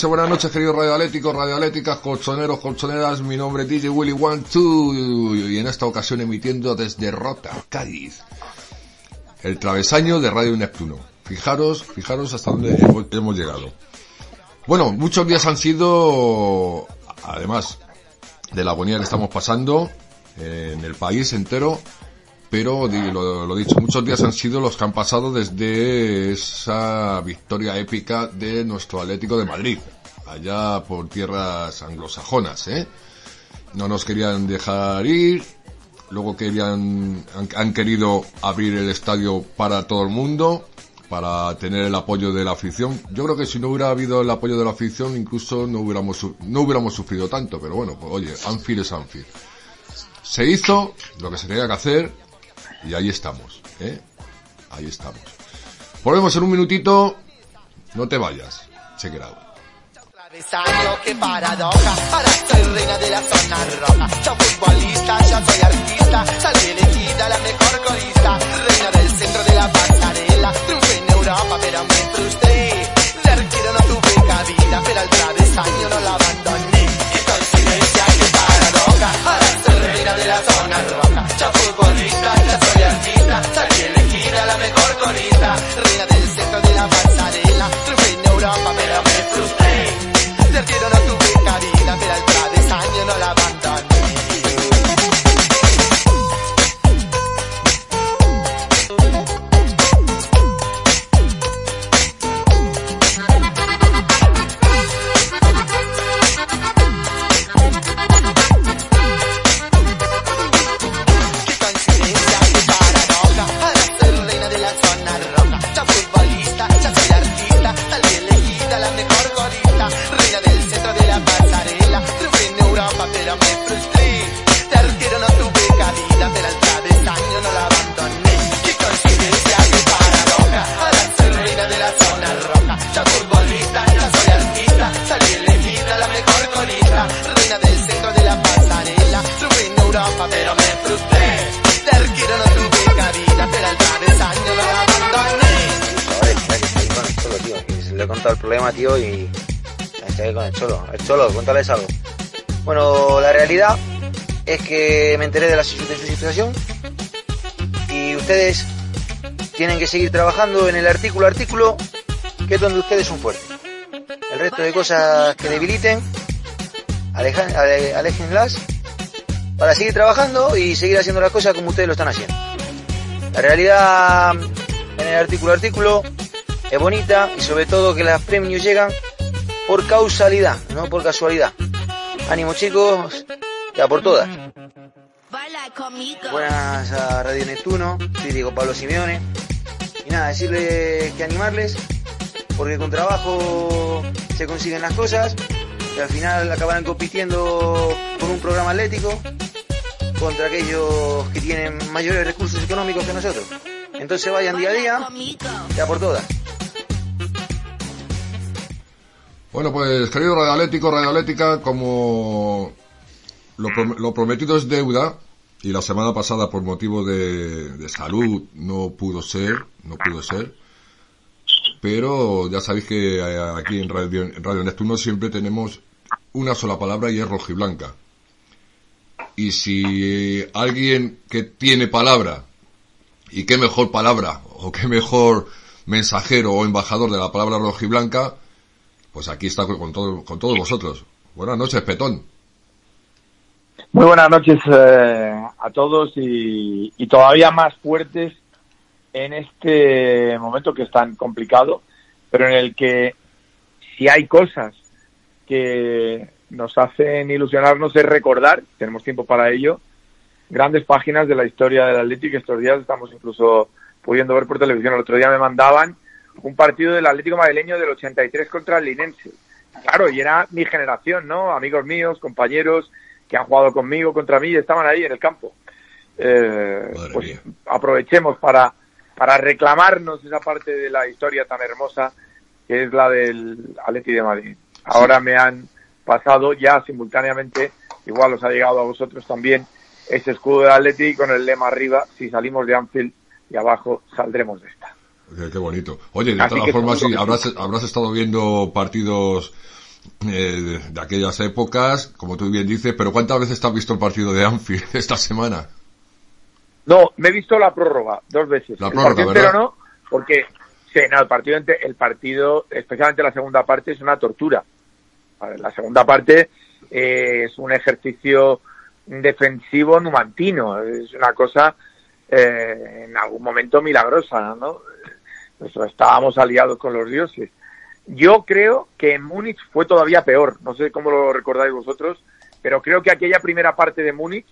noches, buenas noches, queridos radioaléticos, radioaléticas, colchoneros, colchoneras, mi nombre es DJ Willy One Two y en esta ocasión emitiendo desde Rota, Cádiz, el travesaño de Radio Neptuno. Fijaros, fijaros hasta dónde hemos, llegado. Bueno, muchos días han sido, además de la agonía que estamos pasando eh, en el país entero, pero lo, lo dicho, muchos días han sido los que han pasado desde esa victoria épica de nuestro Atlético de Madrid, allá por tierras anglosajonas, ¿eh? No nos querían dejar ir, luego querían, han, han querido abrir el estadio para todo el mundo, para tener el apoyo de la afición. Yo creo que si no hubiera habido el apoyo de la afición, incluso no hubiéramos, no hubiéramos sufrido tanto, pero bueno, pues oye, Anfield es Anfield. Se hizo lo que se tenía que hacer, y ahí estamos, ¿eh? Ahí estamos. Volvemos en un minutito. No te vayas. Check it out. Reina de la zona roja. Ya futbolista, ya soy artista, salí elegida la mejor corista. Reina del centro de la pasarela, triunfé en Europa pero me frustré. De arquero no tuve cabida, pero al travesaño no la abandoné. Seguir trabajando en el artículo artículo, que es donde ustedes son fuertes. El resto de cosas que debiliten, alejan, ale- aléjenlas para seguir trabajando y seguir haciendo las cosas como ustedes lo están haciendo. La realidad en el artículo artículo es bonita y sobre todo que las premios llegan por causalidad, no por casualidad. Ánimo chicos, ya por todas. Buenas a Radio Neptuno, soy Diego Pablo Simeone. Nada, decirles que animarles, porque con trabajo se consiguen las cosas, y al final acabarán compitiendo con un programa atlético contra aquellos que tienen mayores recursos económicos que nosotros. Entonces vayan día a día, ya por todas. Bueno, pues querido radioalético, radioalética, como lo, prom- lo prometido es deuda, y la semana pasada por motivo de, de salud no pudo ser, no pudo ser, pero ya sabéis que eh, aquí en Radio, en Radio Neptuno siempre tenemos una sola palabra y es rojiblanca. Y si alguien que tiene palabra, y qué mejor palabra, o qué mejor mensajero o embajador de la palabra rojiblanca, pues aquí está con, todo, con todos vosotros. Buenas noches, Petón. Muy buenas noches eh, a todos y, y todavía más fuertes en este momento que es tan complicado, pero en el que si hay cosas que nos hacen ilusionarnos es recordar, tenemos tiempo para ello, grandes páginas de la historia del Atlético. Estos días estamos incluso pudiendo ver por televisión. El otro día me mandaban un partido del Atlético madrileño del 83 contra el Linense. Claro, y era mi generación, ¿no? Amigos míos, compañeros que han jugado conmigo, contra mí, y estaban ahí en el campo. Eh, pues mía. aprovechemos para, para reclamarnos esa parte de la historia tan hermosa que es la del Atleti de Madrid. Ahora me han pasado ya simultáneamente, igual os ha llegado a vosotros también, ese escudo del Atleti con el lema arriba, si salimos de Anfield y abajo saldremos de esta. Qué, bonito. Oye, de Así todas formas, sí, habrás, habrás estado viendo partidos eh, de aquellas épocas, como tú bien dices, pero ¿cuántas veces te has visto el partido de Anfield esta semana? No, me he visto la prórroga dos veces. La el prórroga, partido entero no, porque sí, no, el partido, el partido, especialmente la segunda parte, es una tortura. La segunda parte eh, es un ejercicio defensivo numantino, es una cosa eh, en algún momento milagrosa, ¿no? Pues estábamos aliados con los dioses. Yo creo que en Múnich fue todavía peor, no sé cómo lo recordáis vosotros, pero creo que aquella primera parte de Múnich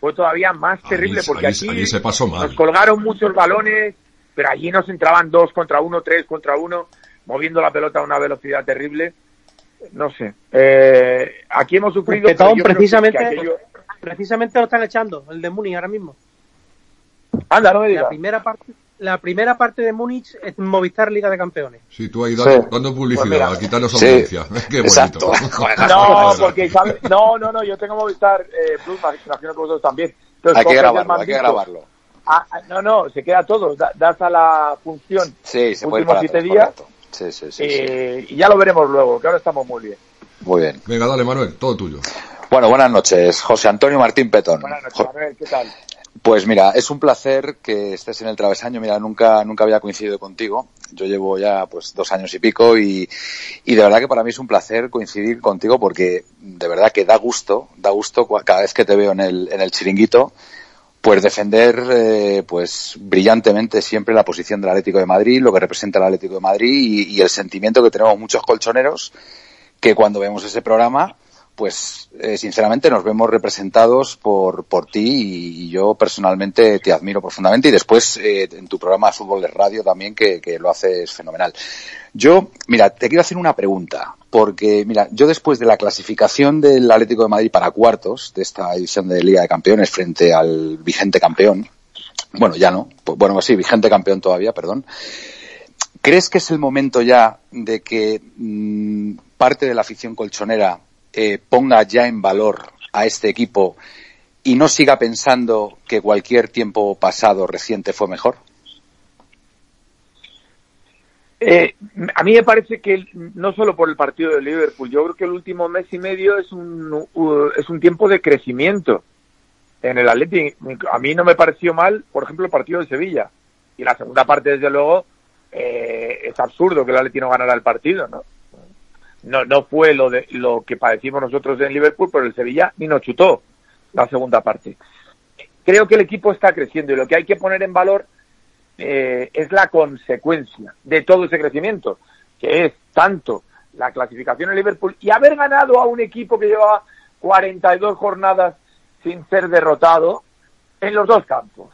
fue todavía más Allí- terrible porque allí- aquí allí se pasó mal. nos colgaron muchos balones, pero allí nos entraban dos contra uno, tres contra uno, moviendo la pelota a una velocidad terrible. No sé. Eh, aquí hemos sufrido. Petón, aquello- precisamente lo están echando, el de Múnich ahora mismo. Anda, no me digas. La primera parte, la primera parte de Múnich es Movistar Liga de Campeones. Sí, tú ahí dando, Sí. dando publicidad, Pues mira. a quitarnos Sí, audiencia. Qué bonito. No, porque ¿sabes? no, no, no, yo tengo Movistar eh, Plus, imagino que vosotros también. Entonces, Hay que grabarlo, hay que grabarlo. Ah, ah, no, no, se queda todo. Da- das a la función Sí, se puede últimos siete días. Sí, sí, sí, sí. eh, y ya lo veremos luego, que ahora estamos muy bien. Muy bien. Venga, dale, Manuel, todo tuyo. Bueno, buenas noches. José Antonio Martín Petón. Buenas noches, Manuel, ¿qué tal? Pues mira, es un placer que estés en el travesaño. Mira, nunca, nunca había coincidido contigo. Yo llevo ya pues dos años y pico y, y de verdad que para mí es un placer coincidir contigo porque de verdad que da gusto, da gusto cada vez que te veo en el, en el chiringuito, pues defender eh, pues brillantemente siempre la posición del Atlético de Madrid, lo que representa el Atlético de Madrid y el sentimiento que tenemos muchos colchoneros que cuando vemos ese programa, pues eh, sinceramente nos vemos representados por, por ti y, yo personalmente te admiro profundamente y después eh, en tu programa de fútbol de radio también que, que lo haces fenomenal. Yo, mira, te quiero hacer una pregunta, porque mira, yo después de la clasificación del Atlético de Madrid para cuartos de esta edición de Liga de Campeones frente al vigente campeón, bueno, ya no, pues, bueno, sí, vigente campeón todavía, perdón, ¿Crees que es el momento ya de que mm, parte de la afición colchonera eh, ponga ya en valor a este equipo y no siga pensando que cualquier tiempo pasado reciente fue mejor? Eh, a mí me parece que no solo por el partido de Liverpool, yo creo que el último mes y medio es un, u- es un tiempo de crecimiento en el Atleti. A mí no me pareció mal, por ejemplo, el partido de Sevilla. Y la segunda parte, desde luego, eh, es absurdo que el Atleti no ganara el partido, ¿no? No, no fue lo, de, lo que padecimos nosotros en Liverpool, pero el Sevilla ni nos chutó la segunda parte. Creo que el equipo está creciendo y lo que hay que poner en valor eh, es la consecuencia de todo ese crecimiento, que es tanto la clasificación en Liverpool y haber ganado a un equipo que lleva 42 jornadas sin ser derrotado en los dos campos.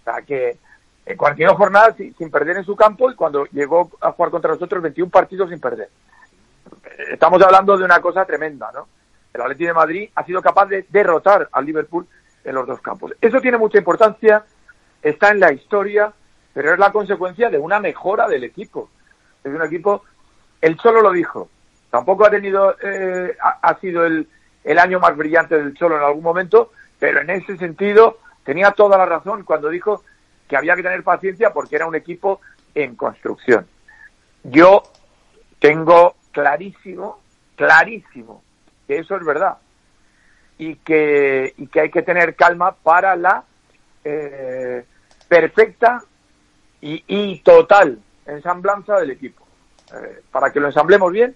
O sea, que en 42 jornadas sin, sin perder en su campo y cuando llegó a jugar contra nosotros 21 partidos sin perder. Estamos hablando de una cosa tremenda, ¿no? El Atlético de Madrid ha sido capaz de derrotar al Liverpool en los dos campos. Eso tiene mucha importancia, está en la historia, pero es la consecuencia de una mejora del equipo. Es un equipo, él solo lo dijo, tampoco ha tenido, eh, ha, ha sido el, el año más brillante del Cholo en algún momento, pero en ese sentido tenía toda la razón cuando dijo que había que tener paciencia porque era un equipo en construcción. Yo tengo clarísimo, clarísimo, que eso es verdad y que, y que hay que tener calma para la eh, perfecta y, y total ensamblanza del equipo. Eh, para que lo ensamblemos bien,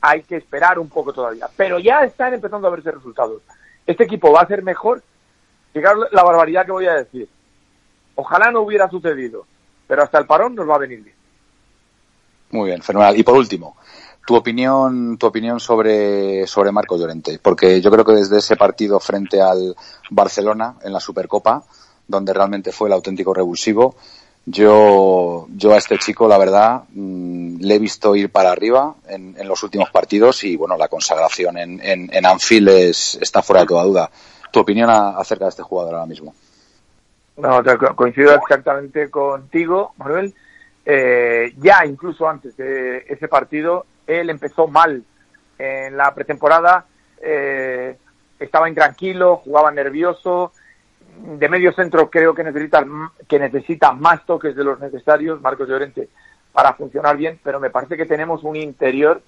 hay que esperar un poco todavía. Pero ya están empezando a verse resultados. Este equipo va a ser mejor. Fijaros la barbaridad que voy a decir. Ojalá no hubiera sucedido, pero hasta el parón nos va a venir bien. Muy bien, fenomenal. Y por último, Tu opinión, tu opinión sobre, sobre Marco Llorente, porque yo creo que desde ese partido frente al Barcelona en la Supercopa, donde realmente fue el auténtico revulsivo, yo, yo a este chico, la verdad, mm, le he visto ir para arriba en, en los últimos partidos y, bueno, la consagración en, en, en Anfield es, está fuera de toda duda. ¿Tu opinión a- acerca de este jugador ahora mismo? No, coincido exactamente contigo, Manuel. Eh, ya incluso antes de ese partido, él empezó mal en la pretemporada. eh, estaba intranquilo, jugaba nervioso. De medio centro creo que necesita, que necesita más toques de los necesarios, Marcos Llorente, para funcionar bien, pero me parece que tenemos un interior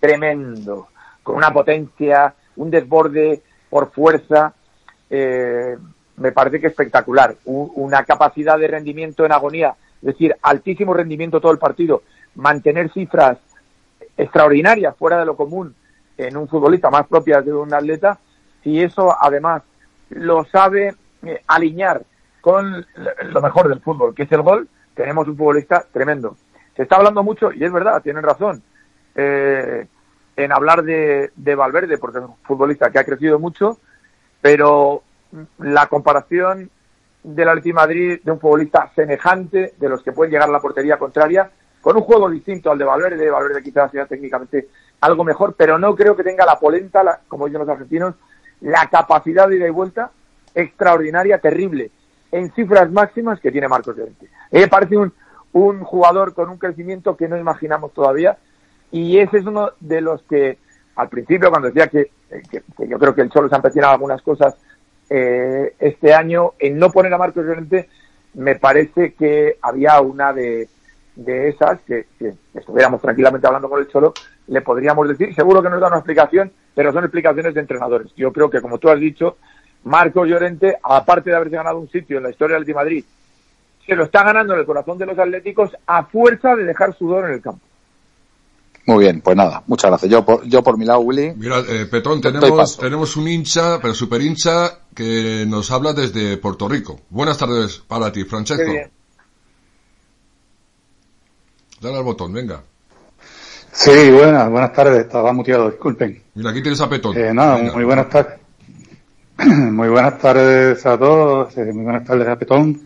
tremendo, con una potencia, un desborde por fuerza. eh, me parece que espectacular. U- una capacidad de rendimiento en agonía, es decir, altísimo rendimiento todo el partido, mantener cifras extraordinarias, fuera de lo común, en un futbolista más propias de un atleta, y eso además lo sabe eh, alinear con lo mejor del fútbol, que es el gol, tenemos un futbolista tremendo. Se está hablando mucho, y es verdad, tienen razón, eh, en hablar de, de Valverde, porque es un futbolista que ha crecido mucho, pero la comparación del Atleti de Madrid de un futbolista semejante de los que pueden llegar a la portería contraria con un juego distinto al de Valverde, Valverde quizás sea técnicamente algo mejor, pero no creo que tenga la polenta, la- como dicen los argentinos, la capacidad de ida y vuelta extraordinaria, terrible, en cifras máximas que tiene Marcos Llorente. Me parece un, un jugador con un crecimiento que no imaginamos todavía y ese es uno de los que al principio cuando decía que, yo creo que el Cholo se ha algunas cosas eh, este año en no poner a Marcos Llorente me parece que había una de, de esas que, que estuviéramos tranquilamente hablando con el Cholo le podríamos decir, seguro que nos da una explicación pero son explicaciones de entrenadores. Yo creo que como tú has dicho Marcos Llorente aparte de haberse ganado un sitio en la historia del Madrid se lo está ganando en el corazón de los atléticos a fuerza de dejar sudor en el campo Muy bien, pues nada, muchas gracias. Yo por, yo por mi lado, Willy, Mira, eh, Petón, tenemos, tenemos un hincha, pero super hincha, que nos habla desde Puerto Rico. Buenas tardes para ti, Francesco. Qué bien. Dale al botón, venga. Sí, buenas, buenas tardes, estaba muteado, disculpen. Mira, aquí tienes a Petón. Eh, nada, Venga. muy buenas tardes. muy buenas tardes a todos, eh, muy buenas tardes a Petón.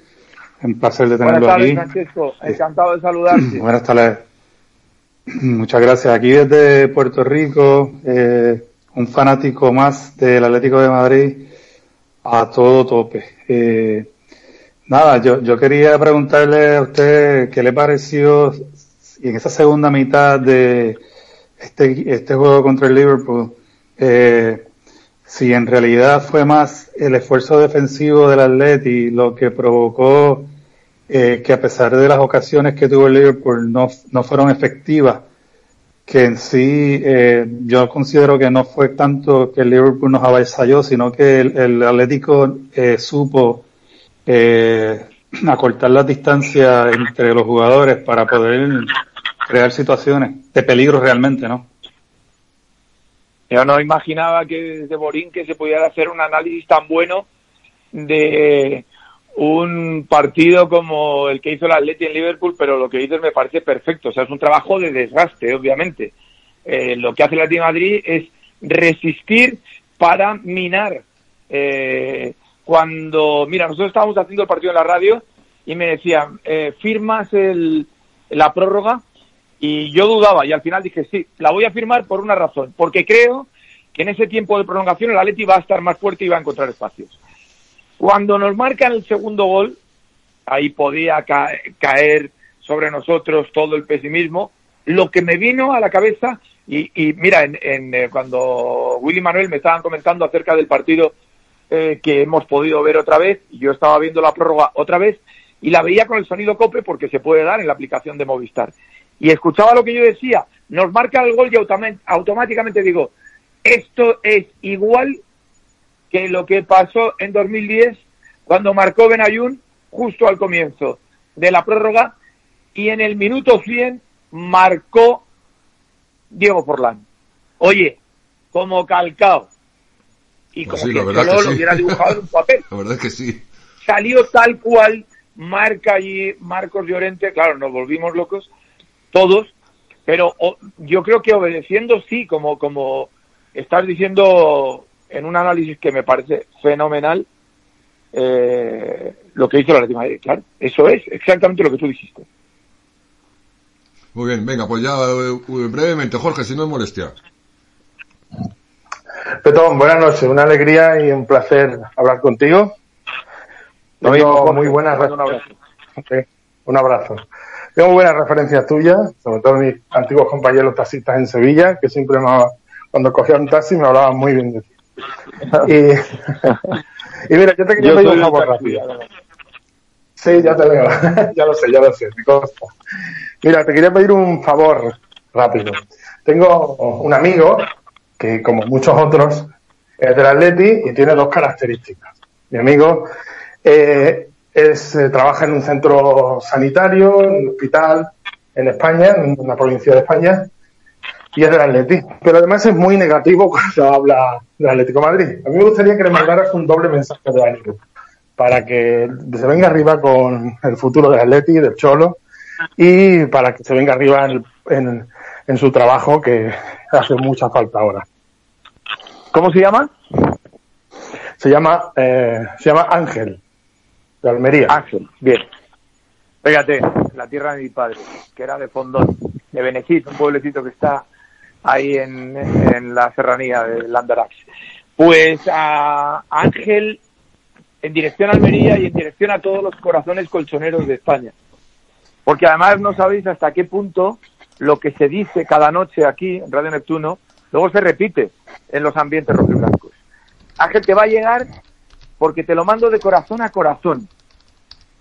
Un placer de buenas tenerlo tardes aquí. Francesco encantado de saludarte Buenas tardes. Muchas gracias. Aquí desde Puerto Rico, eh, un fanático más del Atlético de Madrid a todo tope. Eh, nada, yo, yo quería preguntarle a usted qué le pareció en esa segunda mitad de este, este juego contra el Liverpool, eh, si en realidad fue más el esfuerzo defensivo del Atleti lo que provocó eh, que a pesar de las ocasiones que tuvo el Liverpool no, no fueron efectivas, que en sí eh, yo considero que no fue tanto que el Liverpool nos avasalló, sino que el, Atlético eh, supo eh, acortar las distancias entre los jugadores para poder crear situaciones de peligro realmente, ¿no? Yo no imaginaba que desde Borín que se pudiera hacer un análisis tan bueno de un partido como el que hizo el Atleti en Liverpool, pero lo que dices me parece perfecto. O sea, es un trabajo de desgaste, obviamente. Eh, lo que hace el Atleti Madrid es resistir para minar. Eh, cuando, mira, nosotros estábamos haciendo el partido en la radio y me decían, eh, ¿firmas el, la prórroga? Y yo dudaba y al final dije, sí, la voy a firmar por una razón, porque creo que en ese tiempo de prolongación el Atleti va a estar más fuerte y va a encontrar espacios. Cuando nos marcan el segundo gol, ahí podía ca- caer sobre nosotros todo el pesimismo. Lo que me vino a la cabeza, y, y mira, en, en, eh, cuando Willy y Manuel me estaban comentando acerca del partido eh, que hemos podido ver otra vez, yo estaba viendo la prórroga otra vez, y la veía con el sonido cope porque se puede dar en la aplicación de Movistar. Y escuchaba lo que yo decía, nos marca el gol y automáticamente digo, esto es igual que lo que pasó en 2010 cuando marcó Benayoun justo al comienzo de la prórroga y en el minuto 100 marcó Diego Forlán. Oye, como calcao. Y Pues como sí, la que lo sí. hubiera dibujado en un papel. La verdad es que sí. Salió tal cual, marca allí Marcos Llorente, claro, nos volvimos locos todos, Pero o- yo creo que obedeciendo sí, como, como estás diciendo en un análisis que me parece fenomenal, eh, lo que hizo la de Madrid, claro. Eso es exactamente lo que tú dijiste. Muy bien, venga, pues ya eh, brevemente, Jorge, si no es molestia. Petón, buenas noches, una alegría y un placer hablar contigo. Mismo, Jorge, muy buenas un abrazo. Un abrazo. Tengo muy buenas referencias tuyas, sobre todo mis antiguos compañeros taxistas en Sevilla, que siempre me, cuando cogía un taxi me hablaban muy bien de ti. Y, y mira, yo te quería pedir soy un un favor taxi, rápido. Sí, ya te veo. ya lo sé, ya lo sé, me consta. Mira, te quería pedir un favor rápido. Tengo un amigo que, como muchos otros, es del Atleti y tiene dos características. Mi amigo eh, es, eh, trabaja en un centro sanitario, en un hospital en España, en una provincia de España, y es del Atleti. Pero además es muy negativo cuando habla del Atlético de Madrid. A mí me gustaría que le mandaras un doble mensaje de ánimo para que se venga arriba con el futuro del Atleti, del Cholo, y para que se venga arriba en, en- en su trabajo que hace mucha falta ahora. ¿Cómo se llama? Se llama, eh, se llama Ángel, de Almería. Ángel, bien. Fíjate, la tierra de mi padre, que era de Fondón, de Benejit, un pueblecito que está ahí en, en la serranía de Landarax. Pues a Ángel, en dirección a Almería y en dirección a todos los corazones colchoneros de España. Porque además no sabéis hasta qué punto lo que se dice cada noche aquí en Radio Neptuno, luego se repite en los ambientes rojiblancos. Ángel te va a llegar porque te lo mando de corazón a corazón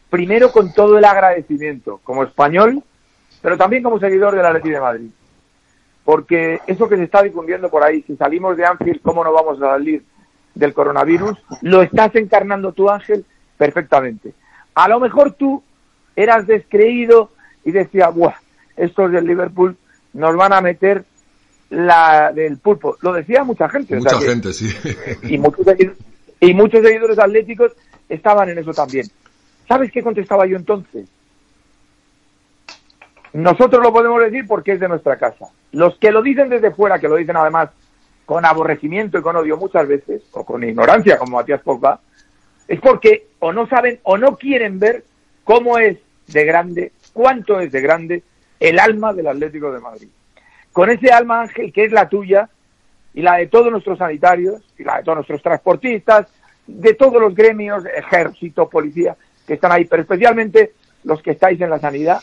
primero con todo el agradecimiento como español, pero también como seguidor del Atleti de Madrid. Porque eso que se está difundiendo por ahí, si salimos de Anfield, ¿cómo no vamos a salir del coronavirus? Lo estás encarnando tú, Ángel, perfectamente. A lo mejor tú eras descreído y decías, ¡buah! Estos del Liverpool nos van a meter la del pulpo. Lo decía mucha gente. o sea Mucha que- gente, sí. y muchos, y muchos seguidores atléticos estaban en eso también. ¿Sabes qué contestaba yo entonces? Nosotros lo podemos decir porque es de nuestra casa. Los que lo dicen desde fuera, que lo dicen además con aborrecimiento y con odio muchas veces, o con ignorancia, como Matías Pogba, es porque o no saben o no quieren ver cómo es de grande, cuánto es de grande el alma del Atlético de Madrid. Con ese alma, Ángel, que es la tuya, y la de todos nuestros sanitarios, y la de todos nuestros transportistas, de todos los gremios, ejército, policía, que están ahí, pero especialmente los que estáis en la sanidad.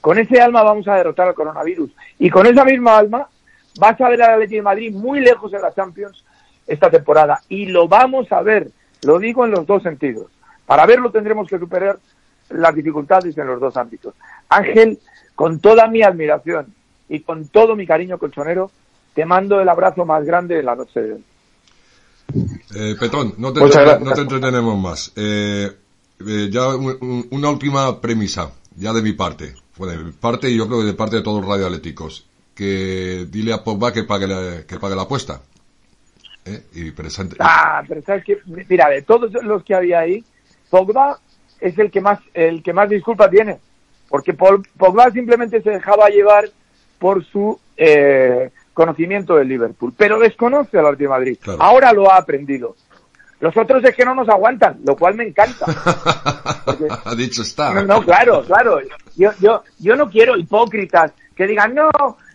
Con ese alma vamos a derrotar al coronavirus. Y con esa misma alma vas a ver al Atlético de Madrid muy lejos en la Champions esta temporada. Y lo vamos a ver, lo digo en los dos sentidos. Para verlo tendremos que superar las dificultades en los dos ámbitos. Ángel, con toda mi admiración y con todo mi cariño colchonero, te mando el abrazo más grande de la noche de hoy. Eh, Petón, no te, no entretenemos más. Eh, eh, ya un- un- una última premisa, ya de mi parte. Bueno, de parte y yo creo que de parte de todos los radioatléticos. Que dile a Pogba que pague la, que pague la apuesta. ¿Eh? Y presente. Ah, pero sabes que, mira, de todos los que había ahí, Pogba es el que más, el que más disculpa tiene, porque Pogba simplemente se dejaba llevar por su eh, conocimiento del Liverpool, pero desconoce al de Madrid. Claro. Ahora lo ha aprendido. Los otros es que no nos aguantan, lo cual me encanta. ha dicho está. No, no, claro, claro. Yo, yo, yo no quiero hipócritas que digan, no,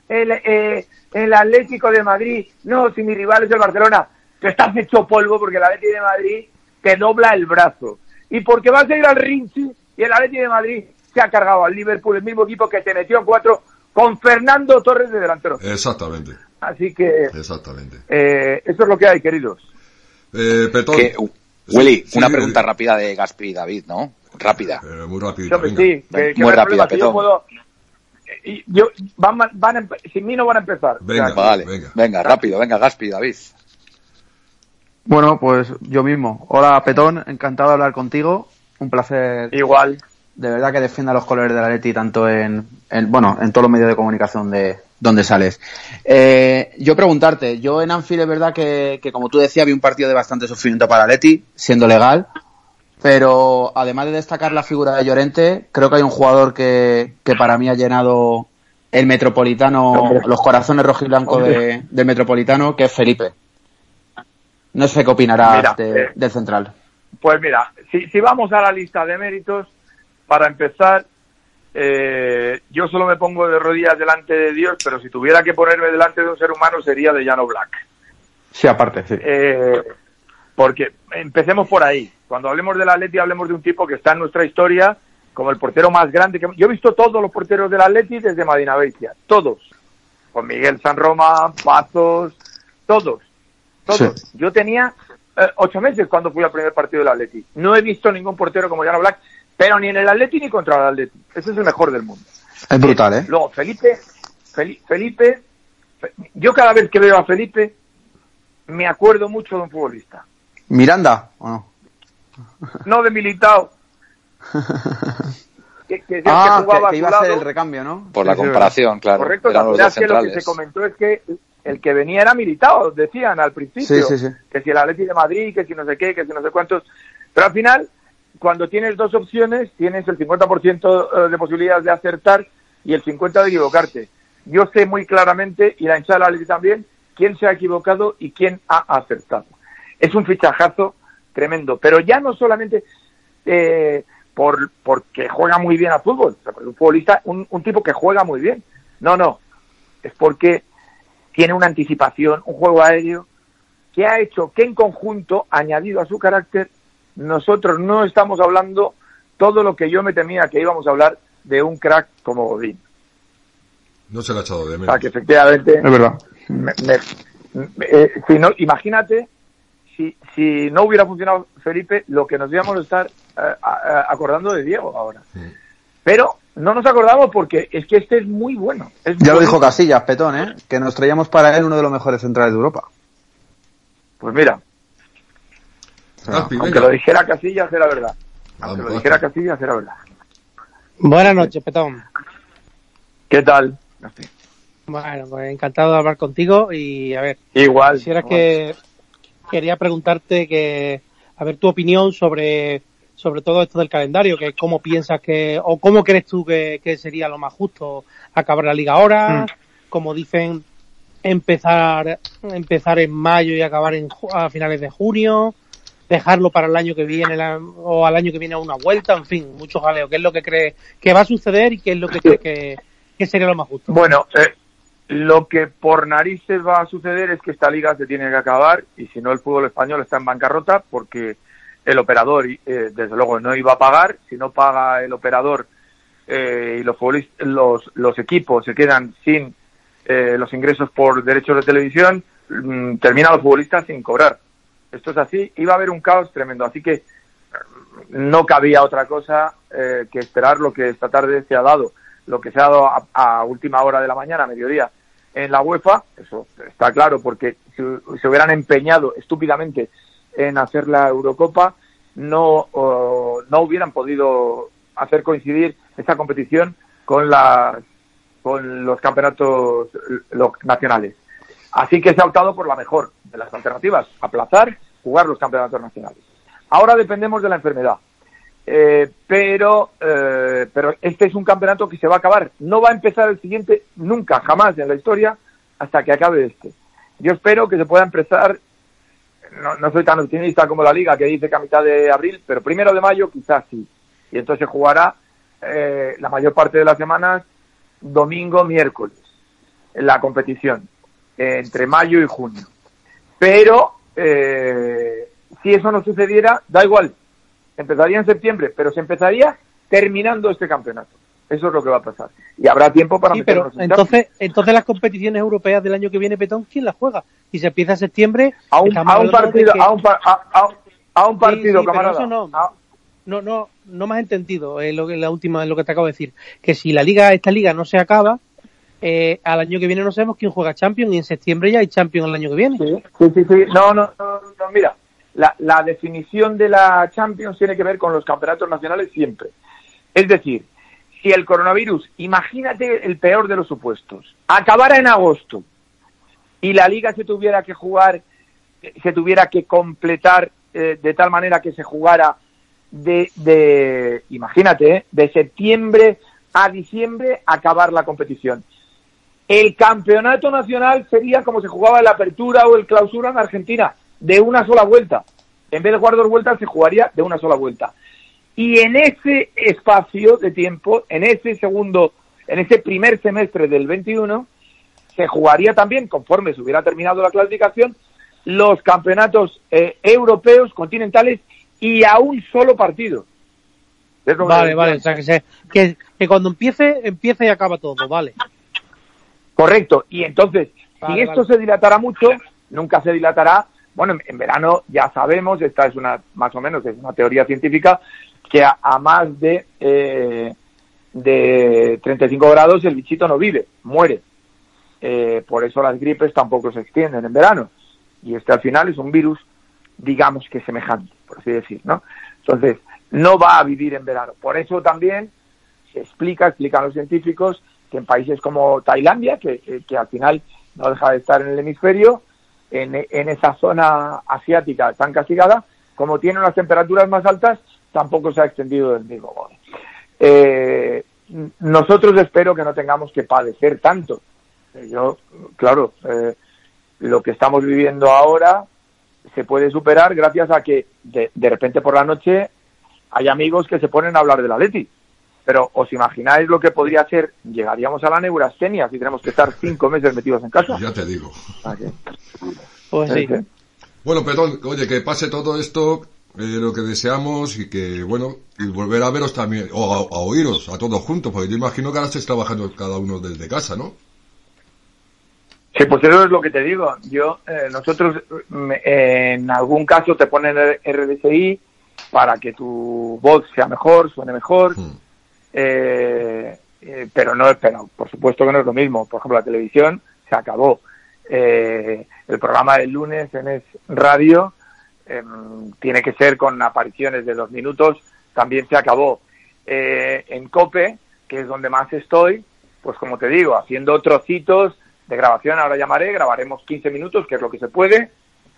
el, eh, el Atlético de Madrid, no, si mi rival es el Barcelona. Tú estás hecho polvo porque el Atlético de Madrid te dobla el brazo. Y porque vas a ir al Rinchi y el Atlético de Madrid se ha cargado al Liverpool, el mismo equipo que te metió en cuatro con Fernando Torres de delantero. Exactamente, Así que exactamente. eh, eso es lo que hay, queridos. Eh, Petón. Que, Willy, Sí, una sí, pregunta rápida de Gaspi y David, ¿no? Rápida. eh, muy rápido. Yo, venga. sí, que, que Muy yo Petón. puedo... eh, Yo, van, van a sin mí no van a empezar. Venga. O sea, Vale, venga. venga. rápido, venga, Gaspi y David. Bueno, pues yo mismo. Hola, Petón, encantado de hablar contigo. Un placer, Igual. de verdad, que defienda los colores de la Leti tanto en, en, bueno, en todos los medios de comunicación de donde sales. Eh, yo preguntarte, yo en Anfield es verdad que, que, como tú decías, vi un partido de bastante sufrimiento para Leti, siendo legal, pero además de destacar la figura de Llorente, creo que hay un jugador que, que para mí ha llenado el metropolitano, Hombre. los corazones rojo y blanco Hombre. de- del metropolitano, que es Felipe. No sé qué opinarás Mira, de- eh, del central. Pues mira, si, si vamos a la lista de méritos, para empezar, eh, yo solo me pongo de rodillas delante de Dios, pero si tuviera que ponerme delante de un ser humano sería de Llano Black. Sí, aparte, sí. Eh, porque empecemos por ahí. Cuando hablemos del Atleti, hablemos de un tipo que está en nuestra historia como el portero más grande. que Yo he visto todos los porteros del Atleti desde Madina Beitia, todos. Con Miguel San Roma, Pazos, todos. Todos. Yo tenía eh, ocho meses cuando fui al primer partido del Atleti. No he visto ningún portero como Llano Black, pero ni en el Atleti ni contra el Atleti. Ese es el mejor del mundo. Es brutal, ¿eh? Luego, Felipe, Feli- Felipe, Fe- yo cada vez que veo a Felipe me acuerdo mucho de un futbolista. ¿Miranda o no? No de Militao. que, que Ah, que jugaba que, que a iba su a ser el recambio, ¿no? Por Sí, la sí, comparación, claro. Correcto, la que lo que se comentó es que el que venía era Militao, decían al principio. Sí, sí, sí. Que si el Atleti de Madrid, que si no sé qué, que si no sé cuántos. Pero al final, cuando tienes dos opciones, tienes el 50% de posibilidades de acertar y el 50% de equivocarte. Yo sé muy claramente, y la hinchada del Atleti también, quién se ha equivocado y quién ha acertado. Es un fichajazo tremendo, pero ya no solamente eh, por porque juega muy bien al fútbol, un futbolista, un, un tipo que juega muy bien. No, no, es porque tiene una anticipación, un juego aéreo que ha hecho que en conjunto, añadido a su carácter, nosotros no estamos hablando todo lo que yo me temía que íbamos a hablar de un crack como Godín. No se ha echado de O menos. sea, que efectivamente, Es verdad. me- me- me- eh, si no, imagínate si, si no hubiera funcionado Felipe, lo que nos íbamos a estar eh, a- acordando de Diego ahora. Pero no nos acordamos porque es que este es muy bueno. Es Ya lo dijo Casillas, Petón, ¿eh? Que nos traíamos para él uno de los mejores centrales de Europa. Pues mira, Gaspi, aunque lo dijera Casillas era verdad. Aunque Vamos, lo dijera Casillas era verdad. Buenas noches, Petón. ¿Qué tal? Bueno, pues encantado de hablar contigo y a ver, Igual. quisiera igual. que quería preguntarte que a ver tu opinión sobre sobre todo esto del calendario, que cómo piensas que o cómo crees tú que, que sería lo más justo acabar la liga ahora, como dicen empezar empezar en mayo y acabar en ju- a finales de junio, dejarlo para el año que viene la- o al año que viene a una vuelta, en fin, mucho jaleo. ¿Qué es lo que crees que va a suceder y qué es lo que crees que, sería lo más justo? Bueno, eh, lo que por narices va a suceder es que esta liga se tiene que acabar y si no el fútbol español está en bancarrota porque el operador, eh, desde luego, no iba a pagar. Si no paga el operador eh, y los, los, los equipos se quedan sin eh, los ingresos por derechos de televisión, mm, terminan los futbolistas sin cobrar. Esto es así. Iba a haber un caos tremendo. Así que no cabía otra cosa eh, que esperar lo que esta tarde se ha dado, lo que se ha dado a, última hora de la mañana, mediodía, en la UEFA, eso está claro, porque si se hubieran empeñado estúpidamente en hacer la Eurocopa, no, no hubieran podido hacer coincidir esta competición con con los campeonatos nacionales. Así que se ha optado por la mejor de las alternativas, aplazar, jugar los campeonatos nacionales. Ahora dependemos de la enfermedad. Eh, pero, eh, pero este es un campeonato que se va a acabar. No va a empezar el siguiente nunca, jamás en la historia, hasta que acabe este. Yo espero que se pueda empezar, no, no soy tan optimista como la liga que dice que a mitad de abril, pero primero de mayo quizás sí. Y entonces jugará eh, la mayor parte de las semanas domingo, miércoles, la competición, entre mayo y junio. Pero eh, si eso no sucediera, da igual, empezaría en septiembre, pero se empezaría terminando este campeonato. Eso es lo que va a pasar. Y habrá tiempo para Sí, pero entonces, entonces las competiciones europeas del año que viene, Petón, ¿quién las juega? Y se empieza en septiembre. a un, a un partido, que- a un, a, a un- Sí, partido, sí, pero camarada. eso no. No, no, no me has entendido eh, lo que la última, lo que te acabo de decir. Que si la liga, esta liga no se acaba, eh, al año que viene no sabemos quién juega Champions y en septiembre ya hay Champions el año que viene. Sí, sí, sí. No, no, no, mira, la, la definición de la Champions tiene que ver con los campeonatos nacionales siempre. Es decir, si el coronavirus, imagínate el peor de los supuestos, acabara en agosto y la liga se tuviera que jugar, se tuviera que completar eh, de tal manera que se jugara de, de imagínate, eh, de septiembre a diciembre acabar la competición. El campeonato nacional sería como se jugaba la apertura o el clausura en Argentina, de una sola vuelta. En vez de jugar dos vueltas, se jugaría de una sola vuelta. Y en ese espacio de tiempo, en ese segundo, en ese primer semestre del 21, se jugaría también, conforme se hubiera terminado la clasificación, los campeonatos eh, europeos, continentales y a un solo partido. Vale, vale, o sea que, se, que, que cuando empiece, empieza y acaba todo, vale. Correcto. Y entonces, Vale, si esto vale. se dilatará mucho, nunca se dilatará. Bueno, en, en verano ya sabemos, esta es una, más o menos, es una teoría científica, que a, a más de, eh, de 35 grados el bichito no vive, muere. Eh, por eso las gripes tampoco se extienden en verano. Y este al final es un virus, digamos que semejante, por así decir, ¿no? Entonces, no va a vivir en verano. Por eso también se explica, explican los científicos, en países como Tailandia, que, que- al final no deja de estar en el hemisferio, en, en esa zona asiática tan castigada, como tienen las temperaturas más altas, tampoco se ha extendido del mismo modo. Eh, nosotros espero que no tengamos que padecer tanto. Yo, claro, eh, lo que estamos viviendo ahora se puede superar gracias a que de, de repente por la noche hay amigos que se ponen a hablar de la Leti. Pero os imagináis lo que podría ser, llegaríamos a la neurastenia si tenemos que estar cinco meses metidos en casa. Ya te digo. Pues sí. ¿Eh? Bueno, perdón, oye, que pase todo esto, eh, lo que deseamos y que, bueno, y volver a veros también, o a, a oíros a todos juntos, porque yo imagino que ahora estáis trabajando cada uno desde casa, ¿no? Sí, pues eso es lo que te digo. Yo, eh, nosotros eh, en algún caso te ponen el RDSI para que tu voz sea mejor, suene mejor, Hmm. Eh, eh, pero no, pero por supuesto que no es lo mismo. Por ejemplo, la televisión se acabó. Eh, el programa del lunes en Es Radio em, tiene que ser con apariciones de dos minutos, también se acabó. Eh, en COPE, que es donde más estoy, pues como te digo, haciendo trocitos de grabación, ahora llamaré, grabaremos 15 minutos, que es lo que se puede,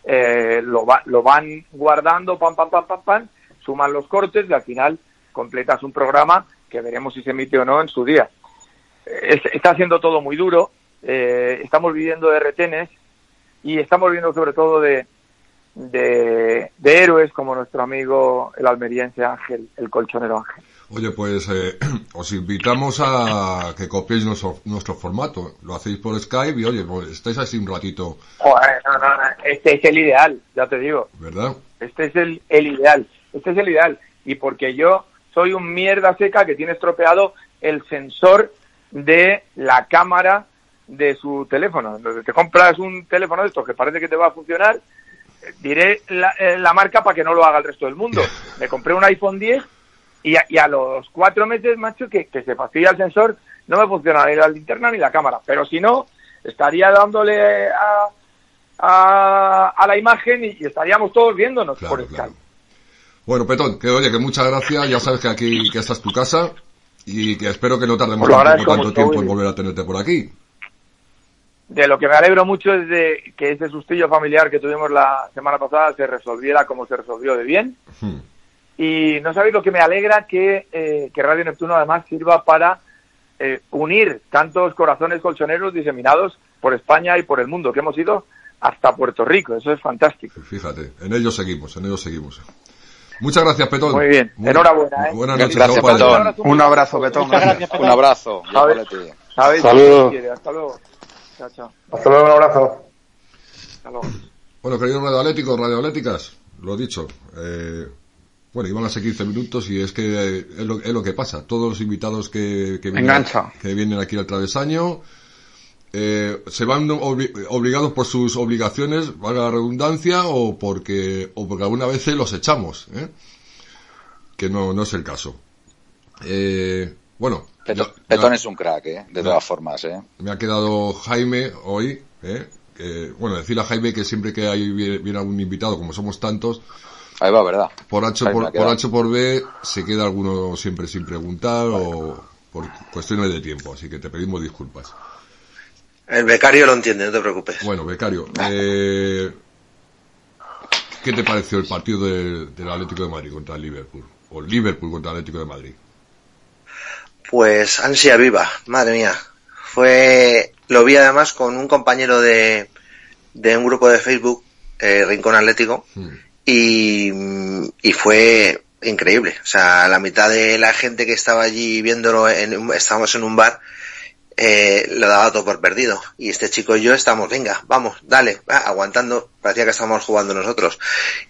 eh, lo, va- lo van guardando, pam, pam, pam, pam, pam, suman los cortes y al final completas un programa que veremos si se emite o no en su día. Es- está siendo todo muy duro, eh, estamos viviendo de retenes y estamos viviendo sobre todo de, de, de héroes como nuestro amigo el almeriense Ángel, el colchonero Ángel. Oye, pues eh, os invitamos a que copiéis nuestro, nuestro formato. Lo hacéis por Skype y, oye, pues estáis así un ratito, Joder, no, no, no, este es el ideal, ya te digo. ¿verdad? Este es el, el ideal. Este es el ideal. Y porque yo soy un mierda seca que tiene estropeado el sensor de la cámara de su teléfono. Entonces, te compras un teléfono de estos que parece que te va a funcionar, diré la, eh, la marca para que no lo haga el resto del mundo. Me compré un iPhone 10 y a, y a los cuatro meses, macho, que, que se fastidia el sensor, no me funciona ni la linterna ni la cámara. Pero si no, estaría dándole a, a, a la imagen y, y estaríamos todos viéndonos Claro, por Skype. claro. Bueno, Petón, que oye, que muchas gracias, ya sabes que aquí, que esta es tu casa y que espero que no tardemos tampoco agradezco tanto tiempo en volver a tenerte por aquí. De lo que me alegro mucho es de que ese sustillo familiar que tuvimos la semana pasada se resolviera como se resolvió de bien. Hmm. Y no sabéis lo que me alegra que, eh, que Radio Neptuno además sirva para eh, unir tantos corazones colchoneros diseminados por España y por el mundo, que hemos ido hasta Puerto Rico. Eso es fantástico. Fíjate, en ello seguimos, en ello seguimos. Muchas gracias, Petón. Muy bien. Enhorabuena, ¿eh? Buenas noches, Gracias, chao, padre. Petón. Un abrazo, Petón. Gracias, Un abrazo. Saludos. Hasta luego. Chao, chao. Hasta luego, un abrazo. Hasta luego. Bueno, queridos radioatléticos, radioatléticas, lo dicho, eh, bueno, iban a ser 15 minutos y es que eh, es, lo, es lo que pasa. Todos los invitados que, que, vienen, Engancha. que vienen aquí al travesaño eh, se van obli- obligados por sus obligaciones, valga la redundancia, o porque, o porque alguna vez los echamos, ¿eh? que no, no es el caso. Eh, bueno, Petón, ya- ya- Petón es un crack, ¿eh? De todas formas, ¿eh? me ha quedado Jaime hoy, ¿eh? Que, bueno, decirle a Jaime que siempre que hay, viene, viene algún invitado, como somos tantos, Ahí va, ¿verdad? por H por, por. H por B se queda alguno siempre sin preguntar o por cuestiones de tiempo, así que te pedimos disculpas. El becario lo entiende, no te preocupes. Bueno, becario, eh, ¿qué te pareció el partido de- del Atlético de Madrid contra el Liverpool? O Liverpool contra el Atlético de Madrid. Pues ansia viva, madre mía. Fue, lo vi además con un compañero de, de un grupo de Facebook, eh, Rincón Atlético, y, y fue increíble. O sea, la mitad de la gente que estaba allí viéndolo, en, estábamos en un bar, eh, lo daba todo por perdido. Y este chico y yo estamos, venga, vamos, dale, aguantando. Parecía que estábamos jugando nosotros.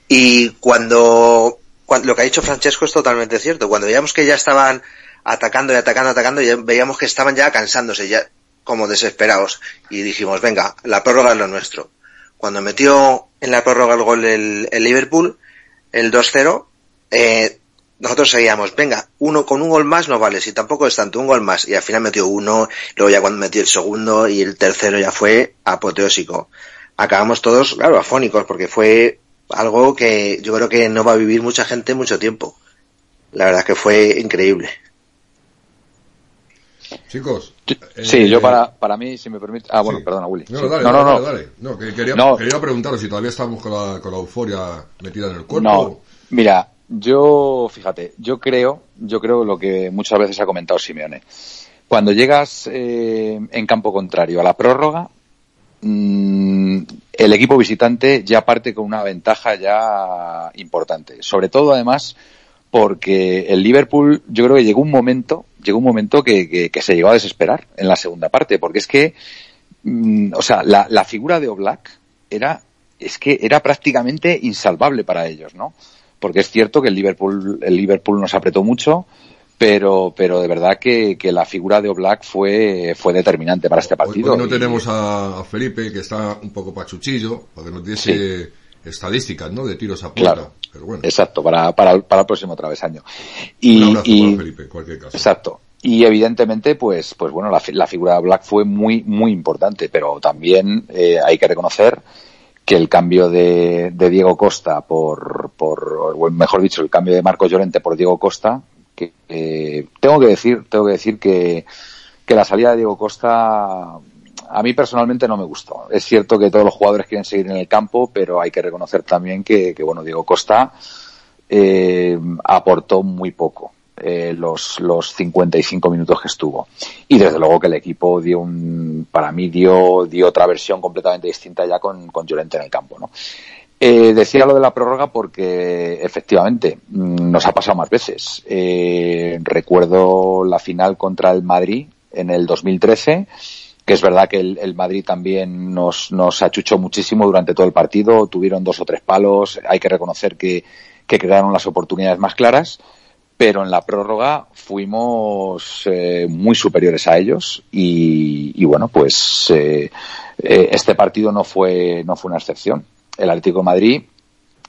Y cuando, cuando, lo que ha dicho Francesco es totalmente cierto. Cuando veíamos que ya estaban atacando y atacando, atacando, ya veíamos que estaban ya cansándose, ya como desesperados. Y dijimos, venga, la prórroga es lo nuestro. Cuando metió en la prórroga el gol el, el Liverpool, el 2-0, eh, nosotros seguíamos, venga, uno con un gol más no vale, si tampoco es tanto, un gol más. Y al final metió uno, luego ya cuando metió el segundo y el tercero ya fue apoteósico. Acabamos todos, claro, afónicos, porque fue algo que yo creo que no va a vivir mucha gente mucho tiempo. La verdad que fue increíble. Chicos. Sí, eh, yo para, para mí, si me permite. Ah, bueno, perdona, Willy. No, Sí. dale, no, dale, no, no. dale, dale. No, que quería, No. quería preguntaros si todavía estamos con la, con la euforia metida en el cuerpo. No, mira, yo, fíjate, yo creo, yo creo lo que muchas veces ha comentado Simeone. Cuando llegas eh, en campo contrario a la prórroga, mm, el equipo visitante ya parte con una ventaja ya importante. Sobre todo, además, porque el Liverpool, yo creo que llegó un momento, llegó un momento que, se llegó a desesperar en la segunda parte, porque es que, mm, o sea, la, la figura de Oblak era, es que era prácticamente insalvable para ellos, ¿no? Porque es cierto que el Liverpool, el Liverpool nos apretó mucho, pero, pero de verdad que, que la figura de Oblak fue, fue determinante para este partido. hoy no tenemos a, a Felipe, que está un poco pachuchillo, para que nos diese estadísticas, ¿no? De tiros a puerta. Claro. Pero bueno, Exacto, para, para, para el próximo travesaño. Y, un abrazo y- para Felipe, en cualquier caso. Exacto. Y evidentemente, pues, pues bueno, la, la figura de Black fue muy, muy importante, pero también eh, hay que reconocer que el cambio de, Diego Costa por, por, o mejor dicho, el cambio de Marco Llorente por Diego Costa, que eh, tengo que decir, tengo que decir que, que la salida de Diego Costa a mí personalmente no me gustó. Es cierto que todos los jugadores quieren seguir en el campo, pero hay que reconocer también que, que bueno, Diego Costa eh, aportó muy poco eh, los, los 55 minutos que estuvo. Y desde luego que el equipo dio un, para mí dio, dio otra versión completamente distinta ya con, con Llorente en el campo, ¿no? Eh, decía lo de la prórroga porque efectivamente mm, nos ha pasado más veces. Eh, recuerdo la final contra el Madrid en el 2013, que es verdad que el, el Madrid también nos, nos achuchó muchísimo durante todo el partido, tuvieron dos o tres palos, hay que reconocer que, que crearon las oportunidades más claras, pero en la prórroga fuimos eh, muy superiores a ellos y, y bueno, pues eh, eh, este partido no fue, no fue una excepción. El Atlético Madrid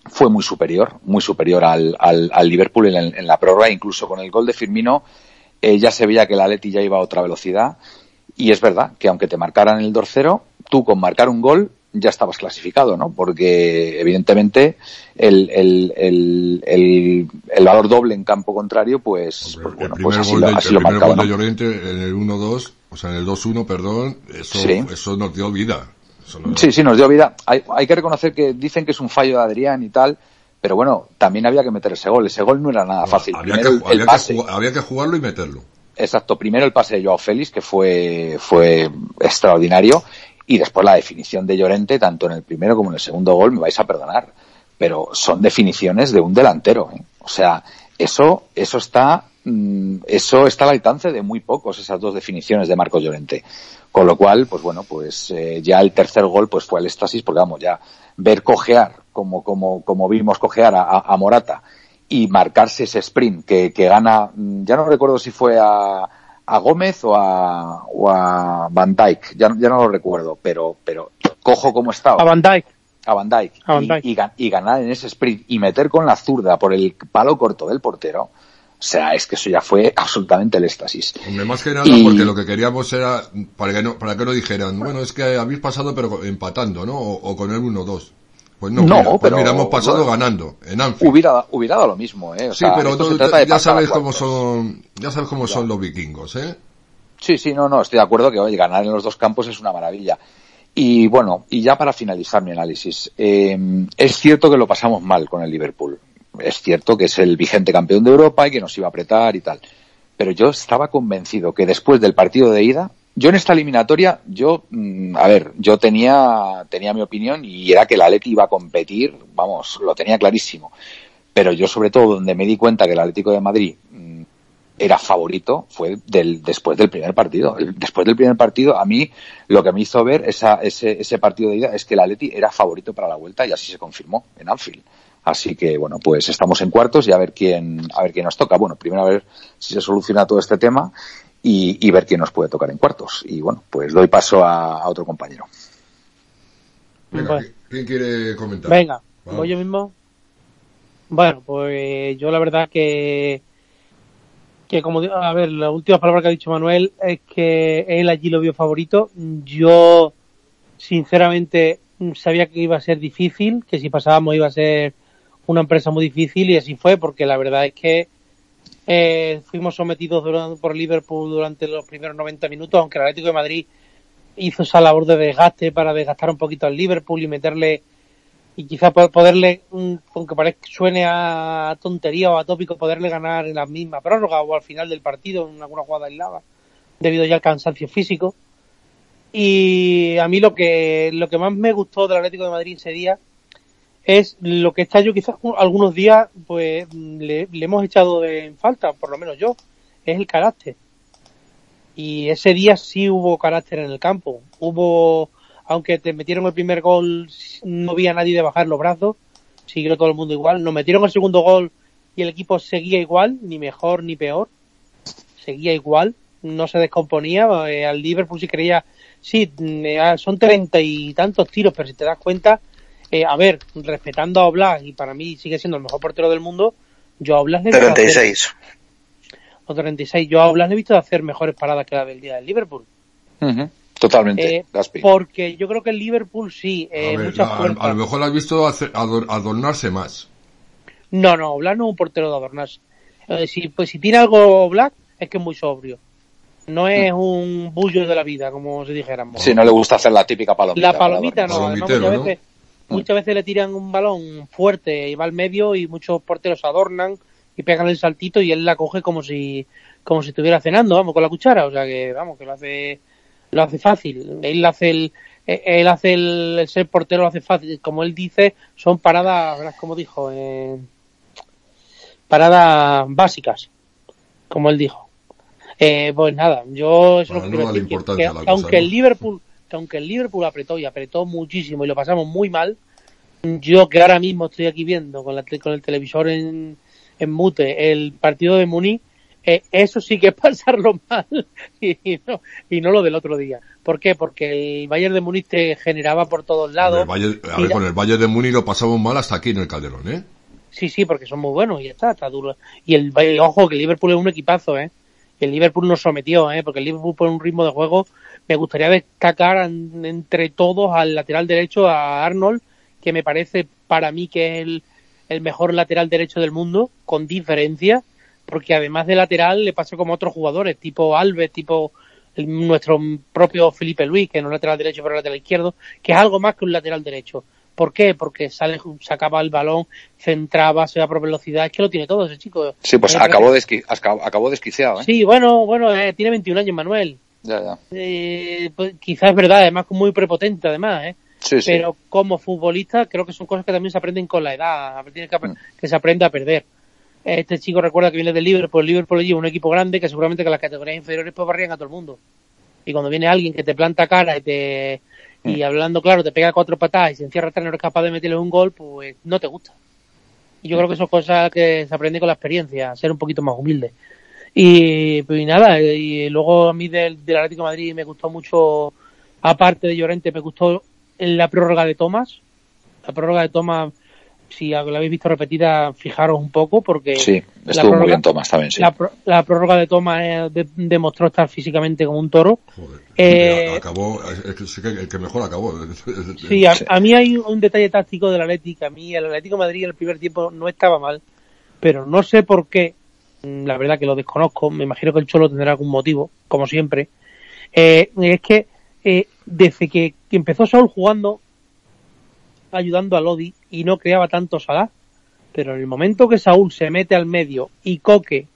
fue muy superior, muy superior al, al, al Liverpool en, en, la prórroga, incluso con el gol de Firmino eh, ya se veía que el Atleti ya iba a otra velocidad y es verdad que aunque te marcaran el 2-0, tú con marcar un gol ya estabas clasificado, ¿no? Porque evidentemente el, el, el, el, el valor doble en campo contrario, pues, pues bueno, el pues así gol, lo, de, así el lo primer marcaba, gol de ¿no? Llorente en el 1-2, o sea, en el 2-1, perdón, eso, Sí. eso nos dio vida. Sí, sí, nos dio vida. Hay, hay que reconocer que dicen que es un fallo de Adrián y tal, pero bueno, también había que meter ese gol. Ese gol no era nada fácil. había, Primero que, el, había, que pase. jugar- había que jugarlo y meterlo. Exacto, primero el pase de Joao Félix, que fue, fue extraordinario, y después la definición de Llorente, tanto en el primero como en el segundo gol, me vais a perdonar, pero son definiciones de un delantero. ¿eh? O sea, eso, eso está, mm, eso está al alcance de muy pocos, esas dos definiciones de Marco Llorente. Con lo cual, pues bueno, pues eh, ya el tercer gol pues fue el éxtasis, porque vamos, ya ver cojear, como, como, como vimos cojear a, a- Morata, y marcarse ese sprint que, que gana, mm, ya no recuerdo si fue a, a Gómez o a, o a Van Dijk, ya, ya no lo recuerdo, pero, pero cojo como estaba. A Van Dijk. A Van Dijk. A Van Y- Dijk. Y, ga- y ganar en ese sprint y meter con la zurda por el palo corto del portero. O sea, es que eso ya fue absolutamente el éxtasis. Hombre, más que nada Y- porque lo que queríamos era, para que no, para que no dijeran, bueno, es que habéis pasado pero empatando, ¿no? O, o con el 1-2. Pues no, No, mira, pues pero- mira, hemos pasado bueno, ganando, en Anfield. Hubiera, hubiera dado lo mismo, ¿eh? O Sí, sea, pero esto tú- se trata de ya sabes cómo son, ya sabes cómo son los vikingos, ¿eh? Sí, sí, no, no, estoy de acuerdo que oye, ganar en los dos campos es una maravilla. Y bueno, y ya para finalizar mi análisis, eh, es cierto que lo pasamos mal con el Liverpool. Es cierto que es el vigente campeón de Europa y que nos iba a apretar y tal. Pero yo estaba convencido que después del partido de ida Yo en esta eliminatoria, yo, mm, a ver, yo tenía, tenía mi opinión y era que el Atleti iba a competir, vamos, lo tenía clarísimo. Pero yo sobre todo donde me di cuenta que el Atlético de Madrid era favorito fue del, después del primer partido. Después del primer partido, a mí lo que me hizo ver esa, ese, ese partido de ida es que el Atleti era favorito para la vuelta y así se confirmó en Anfield. Así que bueno, pues estamos en cuartos y a ver quién, a ver quién nos toca. Bueno, primero a ver si se soluciona todo este tema y, y ver quién nos puede tocar en cuartos. Y bueno, pues doy paso a, a otro compañero. Venga, Bueno. ¿qui- ¿quién quiere comentar? Venga, Vamos. voy yo mismo. Bueno, pues yo la verdad que que como a ver, la última palabra que ha dicho Manuel es que él allí lo vio favorito. Yo sinceramente sabía que iba a ser difícil, que si pasábamos iba a ser una empresa muy difícil y así fue, porque la verdad es que eh, fuimos sometidos durante- por Liverpool durante los primeros 90 minutos, aunque el Atlético de Madrid hizo esa labor de desgaste para desgastar un poquito al Liverpool y meterle y quizá po- poderle, aunque parezca suene a tontería o a tópico, poderle ganar en la misma prórroga o al final del partido en alguna jugada aislada, debido ya al cansancio físico. Y a mí lo que, lo que más me gustó del Atlético de Madrid ese día es lo que está yo quizás algunos días pues le, le hemos echado de en falta, por lo menos yo, es el carácter. Y ese día sí hubo carácter en el campo. Hubo, aunque te metieron el primer gol, no había nadie de bajar los brazos, siguió todo el mundo igual. Nos metieron el segundo gol y el equipo seguía igual, ni mejor ni peor. Seguía igual, no se descomponía. Eh, al Liverpool si creía, sí, mm, eh, son treinta y tantos tiros, pero si te das cuenta, eh, a ver, respetando a Oblak, y para mí sigue siendo el mejor portero del mundo, yo a Oblak le he visto hacer- 36. o 36, yo a Oblak le he visto hacer mejores paradas que la del día del Liverpool. Totalmente, Eh, porque yo creo que el Liverpool sí, eh, A ver, mucha la- a, a lo mejor lo has visto hacer- ador- adornarse más. No, no, Black no es un portero de adornarse. Eh, si, pues si tiene algo Black, es que es muy sobrio. No es un bullo de la vida, como si dijéramos. Si no le gusta hacer la típica palomita. la palomita no, además Palomitero, muchas ¿no? veces, muchas veces le tiran un balón fuerte y va al medio y muchos porteros adornan y pegan el saltito y él la coge como si como si estuviera cenando, vamos, con la cuchara, o sea que vamos, que lo hace lo hace fácil. Él hace el eh, él hace el, el ser portero lo hace fácil, como él dice, son paradas, como dijo, eh, paradas básicas, como él dijo. Eh, pues nada, yo eso es lo Para que no decir, que- que cosa, aunque el. Liverpool que aunque el Liverpool apretó y apretó muchísimo y lo pasamos muy mal, yo que ahora mismo estoy aquí viendo con, la, con el televisor en, en mute el partido de Muni, eh, eso sí que es pasarlo mal y, y no, y no lo del otro día. ¿Por qué? Porque el Bayern de Múnich te generaba por todos lados. El a ver, con el Valle de Muni lo pasamos mal hasta aquí en el Calderón, ¿eh? Sí, sí, porque son muy buenos y ya está, está duro. Y el ojo que el Liverpool es un equipazo, ¿eh? El Liverpool nos sometió, ¿eh? Porque el Liverpool por un ritmo de juego me gustaría destacar entre todos al lateral derecho a Arnold, que me parece para mí que es el, el mejor lateral derecho del mundo, con diferencia, porque además de lateral le pasa como a otros jugadores, tipo Alves, tipo el- nuestro propio Felipe Luis, que no es lateral derecho pero lateral izquierdo, que es algo más que un lateral derecho. ¿Por qué? Porque sale, sacaba el balón, centraba, se va por velocidad, es que lo tiene todo ese chico. Sí, pues acabó, desqui- acabó, acabó desquiciado, ¿eh? Sí, bueno, bueno, eh, tiene 21 años Manuel. Ya, ya. Eh, pues, quizás es verdad, además muy prepotente además, ¿eh? Sí, sí. Pero como futbolista creo que son cosas que también se aprenden con la edad, tiene que, ap- que se aprende a perder. Este chico recuerda que viene del Liverpool, Liverpool allí es un equipo grande que seguramente que las categorías inferiores pues barrían a todo el mundo. Y cuando viene alguien que te planta cara y te y hablando claro te pega cuatro patadas y se encierra atrás no eres capaz de meterle un gol, pues no te gusta. Y yo creo que son cosas que se aprenden con la experiencia, ser un poquito más humilde. Y, pues, y nada, y luego a mí del, del Atlético de Madrid me gustó mucho, aparte de Llorente, me gustó la prórroga de Tomás. La prórroga de Tomás, si la habéis visto repetida, fijaros un poco, porque Sí, la estuvo muy prórroga- bien Tomás también, sí. la, pro- la prórroga de Tomás eh, de- demostró estar físicamente como un toro. Eh, Acabó, es que que el que mejor acabó. Sí, a, a mí hay un detalle táctico del Atlético. A mí el Atlético de Madrid en el primer tiempo no estaba mal, pero no sé por qué. mm, La verdad que lo desconozco. Me imagino que el Cholo tendrá algún motivo, como siempre. Eh, es que eh, desde que empezó Saúl jugando, ayudando a Lodi y no creaba tanto Salah, pero en el momento que Saúl se mete al medio y Coque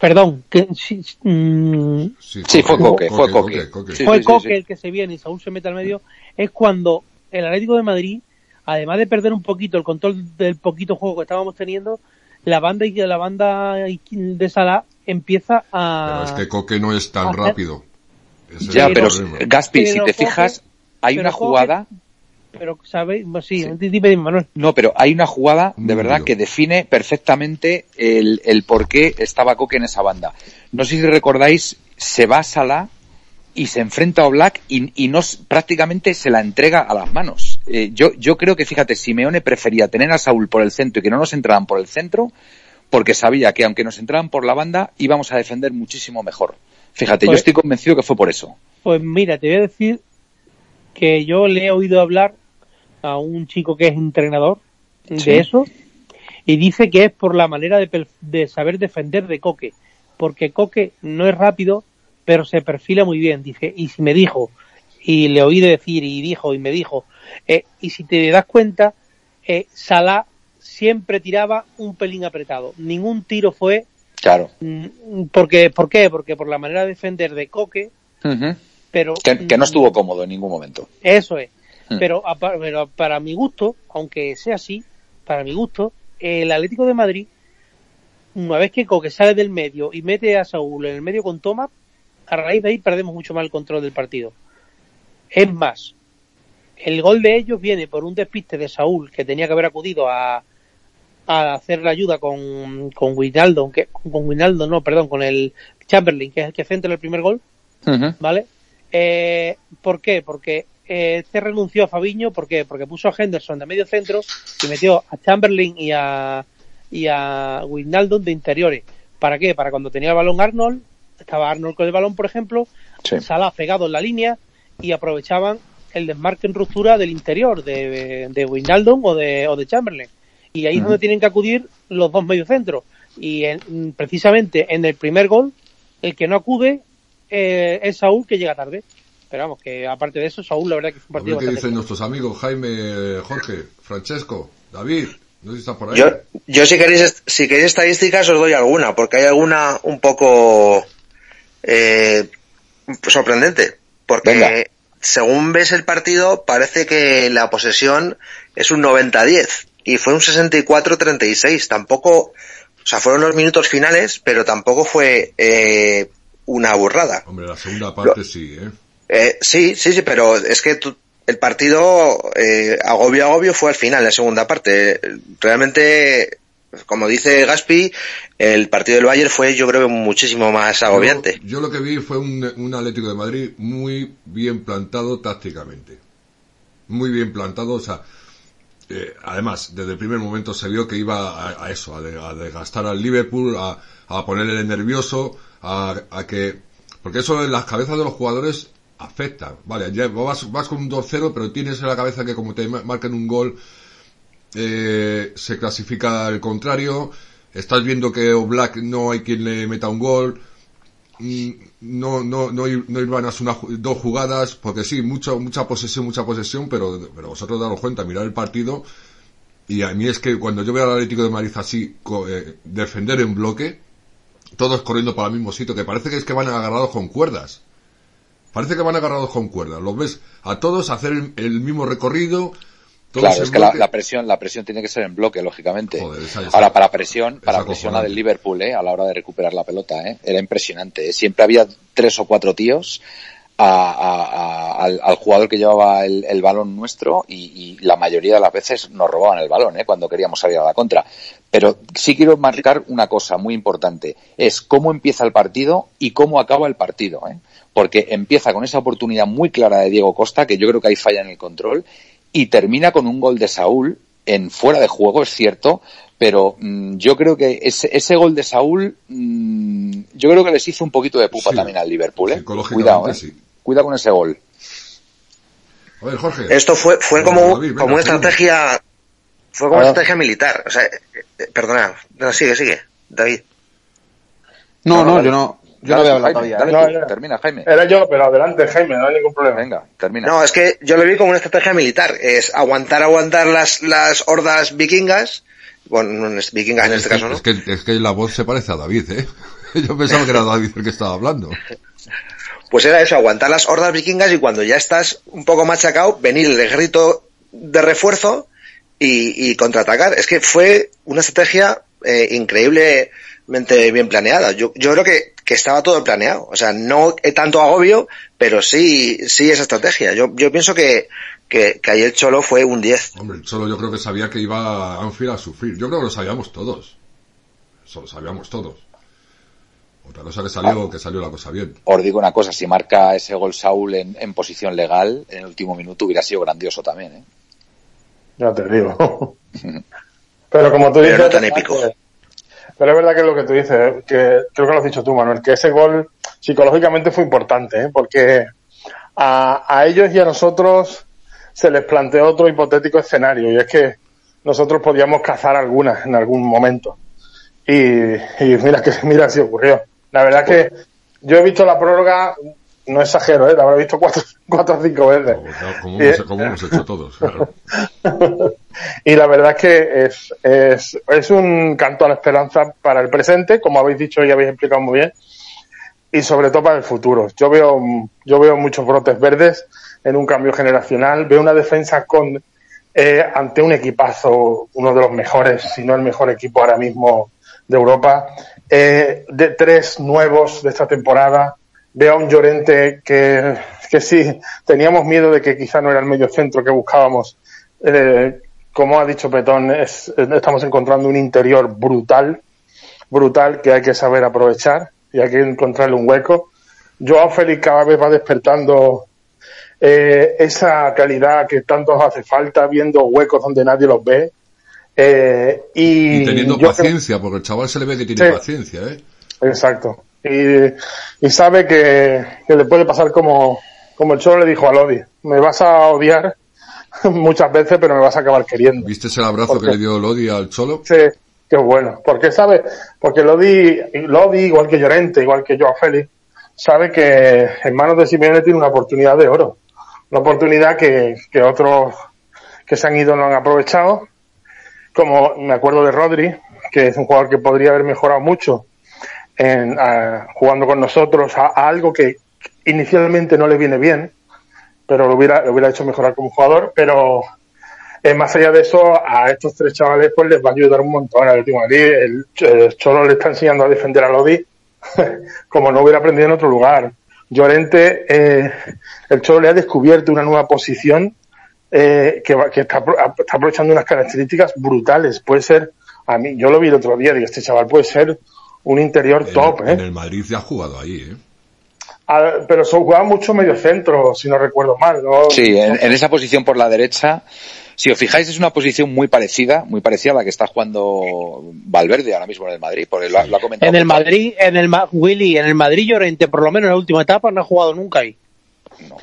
Perdón, que, sí, mm, Sí, fue Coque, fue Coque. Fue sí, sí, Coque sí. el que se viene y Saúl se mete al medio, es cuando el Atlético de Madrid, además de perder un poquito el control del poquito juego que estábamos teniendo, la banda y la banda de Salah empieza a Pero es que Coque no es tan hacer- rápido. Ese Ya, es pero. Gaspi, si te Coque- fijas, hay una Coque- jugada pero sabéis, sí, dime, dime, Manuel. No, pero hay una jugada de verdad que define perfectamente el, el por qué estaba Coque en esa banda. No sé si recordáis, se va a Salah y se enfrenta a Black y, y no s- prácticamente se la entrega a las manos. Eh, yo, yo creo que, fíjate, Simeone prefería tener a Saúl por el centro y que no nos entraran por el centro porque sabía que aunque nos entraran por la banda íbamos a defender muchísimo mejor. Fíjate, yo Pues- estoy convencido que fue por eso. Pues mira, te voy a decir que yo le he oído hablar a un chico que es entrenador Sí. de eso y dice que es por la manera de, de saber defender de Coque, porque Coque no es rápido, pero se perfila muy bien, dice, y si me dijo, y le oí decir, y dijo, y me dijo, eh, y si te das cuenta, eh, Salah siempre tiraba un pelín apretado, ningún tiro fue, Claro. mm, porque, ¿por qué? Porque por la manera de defender de Coque, pero... que, que no mm, estuvo cómodo en ningún momento. eso es. Hmm. Pero, pero para mi gusto, aunque sea así, para mi gusto, el Atlético de Madrid, una vez que Coque sale del medio y mete a Saúl en el medio con Thomas, a raíz de ahí perdemos mucho más el control del partido. Es más, el gol de ellos viene por un despiste de Saúl que tenía que haber acudido a, a hacer la ayuda con, con Wijnaldum, que, con Wijnaldum, no, perdón, con el Chamberlain, que es el que centra el primer gol. ¿vale? Eh, ¿Por qué? Porque eh, se renunció a Fabiño, ¿por qué? Porque puso a Henderson de medio centro y metió a Chamberlain y a, y a Wijnaldum de interiores. ¿Para qué? Para cuando tenía el balón Arnold, estaba Arnold con el balón, por ejemplo, Sí. Salah pegado en la línea y aprovechaban el desmarque en ruptura del interior de, de Wijnaldum o de, o de Chamberlain. Y ahí es donde tienen que acudir los dos mediocentros. Y en- precisamente en el primer gol, el que no acude eh, es Saúl que llega tarde. Pero vamos, que aparte de eso, Saúl la verdad que fue un A ver partido qué dicen nuestros amigos Jaime, Jorge, Francesco, David. No sé si está por ahí. Yo, yo si queréis, si queréis estadísticas os doy alguna, porque hay alguna un poco eh, sorprendente. Porque Venga. según ves el partido, parece que la posesión es un 90-10 y fue un 64-36. Tampoco, o sea, fueron los minutos finales, pero tampoco fue eh, una burrada. Hombre, la segunda parte sí, ¿eh? Eh, sí, sí, sí, pero es que tú- el partido eh, agobio agobio fue al final, la segunda parte. Realmente, como dice Gaspi, el partido del Bayern fue yo creo muchísimo más agobiante. Yo, yo lo que vi fue un, un Atlético de Madrid muy bien plantado tácticamente. Muy bien plantado, o sea, eh, además, desde el primer momento se vio que iba a, a eso, a, de- a desgastar al Liverpool, a, a ponerle nervioso, a, a que... Porque eso en las cabezas de los jugadores afecta. Vale, vas, con un 2-0, pero tienes en la cabeza que como te ma- marcan un gol, eh, se clasifica al contrario. Estás viendo que Oblak no hay quien le meta un gol. Mm, No, no, no, ir- no irvanas una, dos jugadas, porque sí, mucho, mucha posesión, mucha posesión, pero, pero vosotros daros cuenta, mirar el partido, y a mí es que cuando yo veo al Atlético de Madrid así, eh, defender en bloque, todos corriendo para el mismo sitio, que parece que es que van agarrados con cuerdas. Parece que van agarrados con cuerdas. Los ves a todos hacer el, el mismo recorrido. Todos Claro, es que la, presión, la presión tiene que ser en bloque, lógicamente. Joder, esa- esa- Ahora, para presión, para presión la del Liverpool, ¿eh? a la hora de recuperar la pelota, ¿eh? era impresionante. ¿eh? Siempre había tres o cuatro tíos a- a- a- al, al jugador que llevaba el, el balón nuestro y, y la mayoría de las veces nos robaban el balón ¿eh? cuando queríamos salir a la contra. Pero sí quiero marcar una cosa muy importante, es cómo empieza el partido y cómo acaba el partido. ¿eh? Porque empieza con esa oportunidad muy clara de Diego Costa, que yo creo que ahí falla en el control, y termina con un gol de Saúl en fuera de juego, es cierto, pero mm, yo creo que ese, ese gol de Saúl, mm, yo creo que les hizo un poquito de pupa Sí. también al Liverpool, ¿eh? Cuidado, ¿eh? sí. Cuidado con ese gol. A ver, Jorge. Esto fue, fue como, David, venga, como una estrategia, fue como una Ahora- estrategia militar. O sea, eh, eh, perdona, no, sigue, sigue, David. No, No, yo no, yo no Dale voy a tú, hablar Jaime, todavía. dale ¿eh? tú, No, termina, Jaime. Era yo, pero adelante, Jaime, no hay ningún problema. Venga, termina. No, es que yo lo vi como una estrategia militar. Es aguantar, aguantar las, las hordas vikingas. Bueno, no es vikingas en es, este que, caso, ¿no? es, que, es que la voz se parece a David, ¿eh? Yo pensaba que era David el que estaba hablando. Pues era eso, aguantar las hordas vikingas y cuando ya estás un poco machacado, venir el ejército de refuerzo y, y contraatacar. Es que fue una estrategia eh, increíblemente bien planeada. Yo, yo creo que, que estaba todo planeado. O sea, no tanto agobio, pero sí, sí esa estrategia. Yo, yo pienso que, que, que ahí el Cholo fue un 10. Hombre, el Cholo yo creo que sabía que iba a Anfield a sufrir. Yo creo que lo sabíamos todos. Eso lo sabíamos todos. Otra cosa que salió, que salió la cosa bien. Os digo una cosa, si marca ese gol Saúl en, en posición legal, en el último minuto hubiera sido grandioso también, ¿eh? Ya te digo. Pero como tú Pero dices... no tan épico. Pero es verdad que es lo que tú dices, que creo que lo has dicho tú, Manuel, que ese gol psicológicamente fue importante, ¿eh? porque a, a ellos y a nosotros se les planteó otro hipotético escenario, y es que nosotros podíamos cazar algunas en algún momento. Y, y mira que mira si ocurrió. La verdad que yo he visto la prórroga, no exagero, ¿eh? la habré visto cuatro, cuatro o cinco veces. Como Y- hemos, como hemos hecho todos. claro. y la verdad es que es, es, es un canto a la esperanza para el presente, como habéis dicho y habéis explicado muy bien, y sobre todo para el futuro. Yo veo, yo veo muchos brotes verdes en un cambio generacional, veo una defensa con eh, ante un equipazo, uno de los mejores, si no el mejor equipo ahora mismo de Europa, eh, de tres nuevos de esta temporada. Veo a un Llorente que, que sí, teníamos miedo de que quizá no era el medio centro que buscábamos. Eh, como ha dicho Petón, es- estamos encontrando un interior brutal, brutal que hay que saber aprovechar y hay que encontrarle un hueco. Joao Félix cada vez va despertando eh, esa calidad que tanto hace falta, viendo huecos donde nadie los ve. Eh, y, Y teniendo creo- paciencia, porque el chaval se le ve que tiene Sí. paciencia, ¿eh? Exacto. Y, y sabe que, que le puede pasar como, como el Cholo le dijo a Lodi. Me vas a odiar muchas veces, pero me vas a acabar queriendo. ¿Viste el abrazo ¿Por que le dio Lodi al Cholo? Sí, qué bueno. Porque sabe, porque Lodi, Lodi, igual que Llorente, igual que Joao Félix, sabe que en manos de Simeone tiene una oportunidad de oro. Una oportunidad que, que otros que se han ido no han aprovechado. Como me acuerdo de Rodri, que es un jugador que podría haber mejorado mucho en, a- jugando con nosotros a, algo que inicialmente no le viene bien, pero lo hubiera, lo hubiera hecho mejorar como jugador, pero eh, más allá de eso, a estos tres chavales pues les va a ayudar un montón Atlético de Madrid. El, el Cholo le está enseñando a defender a Lodi como no hubiera aprendido en otro lugar. Llorente, eh, el Cholo le ha descubierto una nueva posición eh, que, va- que está, está aprovechando unas características brutales. Puede ser, a mí, yo lo vi el otro día, digo, este chaval puede ser un interior top, En ¿eh? el Madrid ya ha jugado ahí, ¿eh? Ah, pero son, jugaba mucho medio centro, si no recuerdo mal, ¿no? Sí, en, en esa posición por la derecha, si os fijáis, es una posición muy parecida, muy parecida a la que está jugando Valverde ahora mismo en el Madrid, porque lo, lo ha comentado. En el. Madrid, en el Ma- Willy, en el Madrid Llorente, por lo menos en la última etapa, no ha jugado nunca ahí.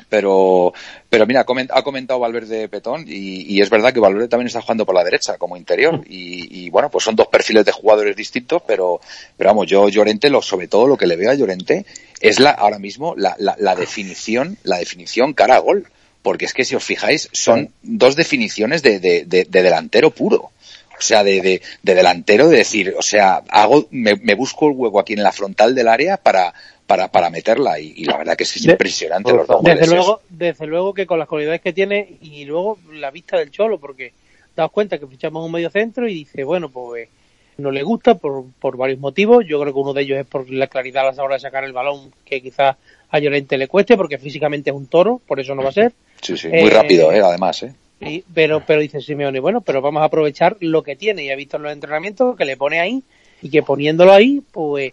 Pero, pero mira, ha comentado Valverde Petón y, y es verdad que Valverde también está jugando por la derecha como interior y, y, bueno, pues son dos perfiles de jugadores distintos, pero, pero vamos, yo Llorente, lo, sobre todo lo que le veo a Llorente es la, ahora mismo la, la, la definición, la definición cara a gol. Porque es que si os fijáis, son dos definiciones de, de, de- de delantero puro. O sea, de, de, de delantero, de decir, o sea, hago, me, me busco el hueco aquí en la frontal del área para, para, para meterla. Y, y la verdad que es, De- impresionante los dos Desde luego, desde luego que con las cualidades que tiene y luego la vista del Cholo, porque daos cuenta que fichamos un medio centro y dice, bueno, pues no le gusta por, por varios motivos. Yo creo que uno de ellos es por la claridad a la hora de sacar el balón, que quizás a Llorente le cueste, porque físicamente es un toro, por eso no va a ser. Sí, sí, muy Eh, rápido, eh, además, eh. Y- pero, pero dice Simeone, bueno, pero vamos a aprovechar lo que tiene y ha visto en los entrenamientos que le pone ahí y que poniéndolo ahí, pues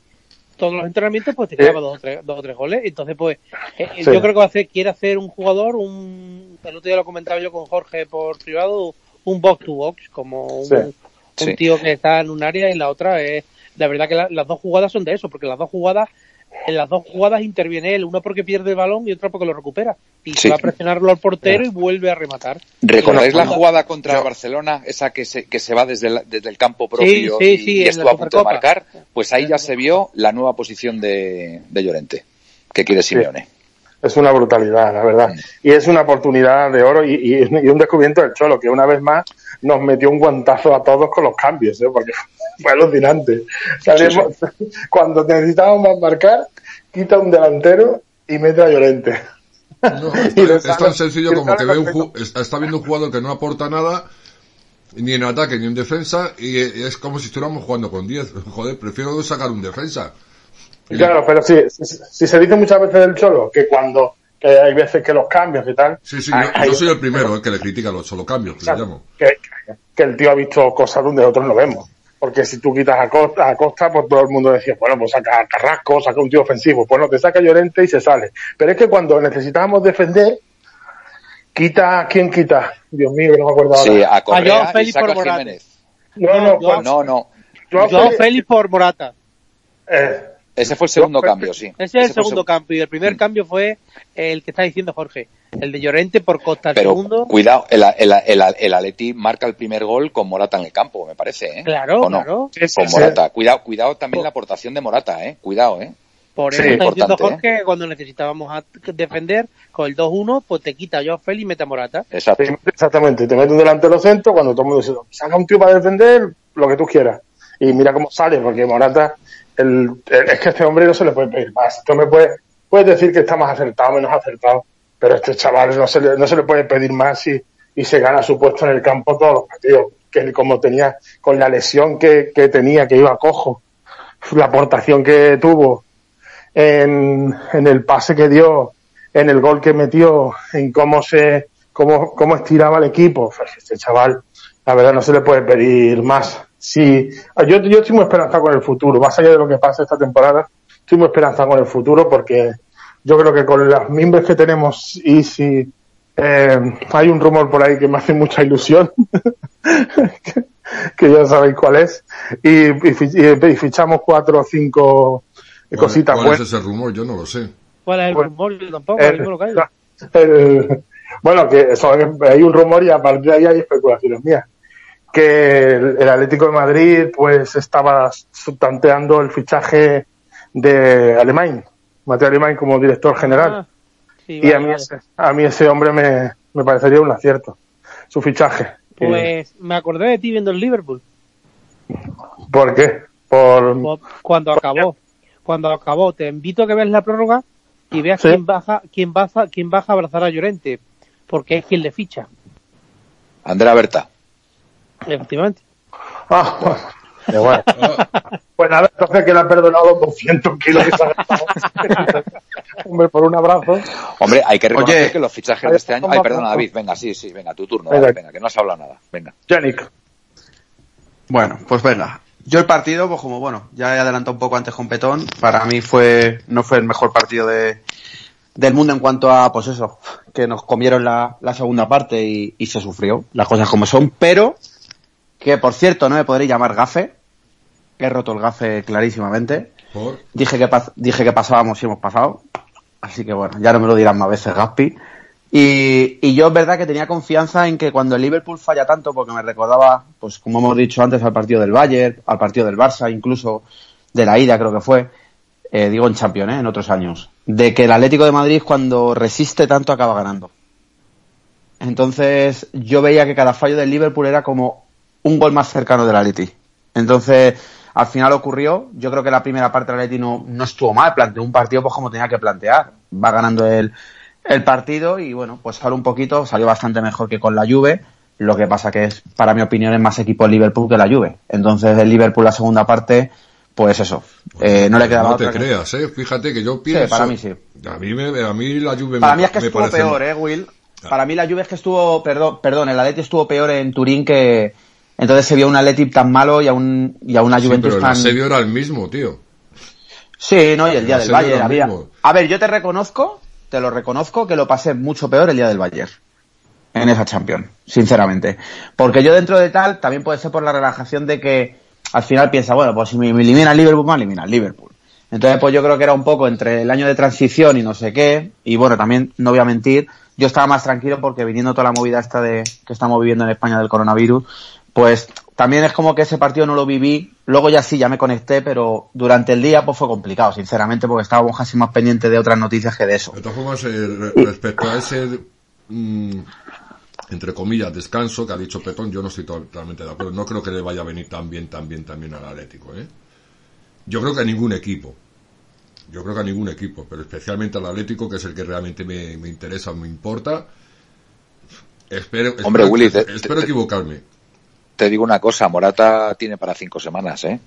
todos los entrenamientos pues te clava dos o tres, dos o tres goles. Entonces, pues eh, Sí. yo creo que va a hacer, quiere hacer un jugador, un, el otro día lo comentaba yo con Jorge por privado, un box to box, como un, Sí. un Sí. tío que está en un área y en la otra es, la verdad que la- las dos jugadas son de eso, porque las dos jugadas, en las dos jugadas interviene él, una porque pierde el balón y otra porque lo recupera. Y Sí. se va a presionarlo al portero y vuelve a rematar. ¿Recordáis la jugada contra Barcelona? Esa que se, que se va desde el, desde el campo propio sí, y, sí, y estuvo a punto de marcar. Pues ahí ya se vio la nueva posición de, de Llorente, que quiere Simeone. Es una brutalidad, la verdad. Y es una oportunidad de oro y, y- y un descubrimiento del Cholo, que una vez más nos metió un guantazo a todos con los cambios, ¿eh? porque fue alucinante. Cuando necesitábamos más marcar, quita un delantero y mete a Llorente. No, lo es tan sencillo como que ve un está, viendo un jugador que no aporta nada, ni en ataque ni en defensa, y es como si estuviéramos jugando con 10. Joder, prefiero sacar un defensa. Claro, pero sí, si, si se dice muchas veces del Cholo que cuando que hay veces que los cambios y tal, Sí, sí, hay- yo, hay- yo soy el primero eh, que le critica los solo cambios, que le Exacto. llamo. que, que el tío ha visto cosas donde nosotros no vemos. Porque si tú quitas a Costa, a Costa, pues todo el mundo decía, bueno, pues saca a Carrasco, saca un tío ofensivo. Pues no, te saca Llorente y se sale. Pero es que cuando necesitábamos defender, quita, ¿quién quita? Dios mío, que no me acuerdo ahora. Sí, a Correa Joao y Félix saca por a Morata. Jiménez. No, no, No, pues, No, no. Joao Joao Félix- Félix por Morata. eh, Ese fue el segundo cambio, sí. Ese es el Ese segundo cambio y el primer cambio fue el que está diciendo Jorge, el de Llorente por Costa. El Pero segundo, cuidado, el, el, el, el Atleti marca el primer gol con Morata en el campo, me parece, ¿eh? claro, ¿O no? claro. sí, sí, Con sí. Morata. Cuidado, cuidado también la aportación de Morata, ¿eh? Cuidado, ¿eh? Por Sí, eso está diciendo importante, Jorge cuando necesitábamos a- defender con el 2-1, pues te quita a Joao Félix y mete a Morata. Exacto. te- exactamente, te mete un delantero centro cuando todo el mundo dice, saca un tío para defender, lo que tú quieras. Y mira cómo sale, porque Morata, el, es que a este hombre no se le puede pedir más. Tú me puedes, puedes decir que está más acertado, menos acertado, pero a este chaval no se le, no se le puede pedir más y, y se gana su puesto en el campo todos los partidos. Que como tenía, con la lesión que, que tenía, que iba cojo, la aportación que tuvo en, en el pase que dio, en el gol que metió, en cómo se, cómo, cómo estiraba el equipo. Pues este chaval, la verdad, no se le puede pedir más. Sí, yo, yo estoy muy esperanzado con el futuro, más allá de lo que pasa esta temporada, estoy muy esperanzado con el futuro porque yo creo que con las mimbres que tenemos y si eh, hay un rumor por ahí que me hace mucha ilusión, que, que ya sabéis cuál es, y, y y- fichamos cuatro o cinco ¿Cuál, cositas cuál buenas. es ese rumor? Yo no lo sé. ¿Cuál es el Bueno, rumor? Yo tampoco, El- lo caigo. el- bueno, que eso, hay un rumor y a partir de ahí hay especulaciones mías. Que el, Atlético de Madrid pues estaba tanteando el fichaje de Alemán, Mateo Alemán como director general. Ah, sí, y vale, a mí, vale. ese, a mí ese hombre me, me parecería un acierto, su fichaje. Pues me acordé de ti viendo el Liverpool. ¿Por qué? Por, Cu- Cuando acabó. Cuando acabó. Te invito a que veas la prórroga y veas Sí. quién baja, quién baja, quién baja a abrazar a Llorente. Porque es quien le ficha. Andrea Berta. Efectivamente. Ah, bueno. Bueno. Pues nada, entonces que le ha perdonado los 200 kilos que se ha gastado. Hombre, por un abrazo. Hombre, hay que reconocer Oye. que los fichajes de este año... Ay, perdona, David, venga, sí, sí, venga, tu turno, Venga. dale, venga, que no has hablado nada, venga. Yannick. Bueno, pues venga. Yo el partido, pues como bueno, ya he adelantado un poco antes con Petón, para mí fue, no fue el mejor partido de, del mundo en cuanto a, pues eso, que nos comieron la, la segunda parte y, y se sufrió, las cosas como son, pero que por cierto no me podréis llamar gafe, he roto el gafe clarísimamente. ¿Por? Dije que, dije que pasábamos y hemos pasado. Así que bueno, ya no me lo dirán más veces Gaspi. Y, y yo es verdad que tenía confianza en que cuando el Liverpool falla tanto, porque me recordaba, pues como hemos dicho antes, al partido del Bayern, al partido del Barça, incluso de la ida creo que fue, eh, digo en Champions, ¿eh? en otros años, de que el Atlético de Madrid cuando resiste tanto acaba ganando. Entonces yo veía que cada fallo del Liverpool era como un gol más cercano del Atleti. Entonces al final ocurrió, yo creo que la primera parte del Atleti no, no estuvo mal, planteó un partido pues como tenía que plantear. Va ganando el, el partido y bueno, pues ahora un poquito, salió bastante mejor que con la Juve. Lo que pasa que es, para mi opinión, es más equipo el Liverpool que la Juve. Entonces el Liverpool la segunda parte, pues eso, eh, no le quedaba No te que- creas, eh. Fíjate que yo pienso... para mí sí. A mí, me, a mí la Juve Para me, mí es que estuvo parece- peor, eh, Will. Para mí la Juve es que estuvo, perdón, perdón, el Atleti estuvo peor en Turín que entonces se vio un Atleti tan malo y a un y a una Sí, Juventus pero el tan asedio era el mismo, tío. Sí, no, y el día El del Bayern había. mismo. A ver, yo te reconozco, te lo reconozco que lo pasé mucho peor el día del Bayern. En esa Champions, sinceramente. Porque yo dentro de tal, también puede ser por la relajación de que al final piensa, bueno, pues si me me elimina el Liverpool, me elimina el Liverpool. Entonces, pues yo creo que era un poco entre el año de transición y no sé qué. Y bueno, también, no voy a mentir, yo estaba más tranquilo porque viniendo toda la movida esta de que estamos viviendo en España del coronavirus, pues también es como que ese partido no lo viví. Luego ya sí, ya me conecté, pero durante el día pues fue complicado, sinceramente, porque estábamos casi más pendientes de otras noticias que de eso. De todas formas, eh, re- respecto a ese mm, entre comillas, descanso que ha dicho Petón, yo no estoy totalmente de acuerdo. No creo que le vaya a venir tan bien, tan bien, tan bien al Atlético, ¿eh? Yo creo que a ningún equipo. Yo creo que a ningún equipo, pero especialmente al Atlético, que es el que realmente me, me interesa, me importa. Espero, Hombre, espero, Willy, te- espero te- equivocarme. Te digo una cosa, Morata tiene para cinco semanas, ¿eh?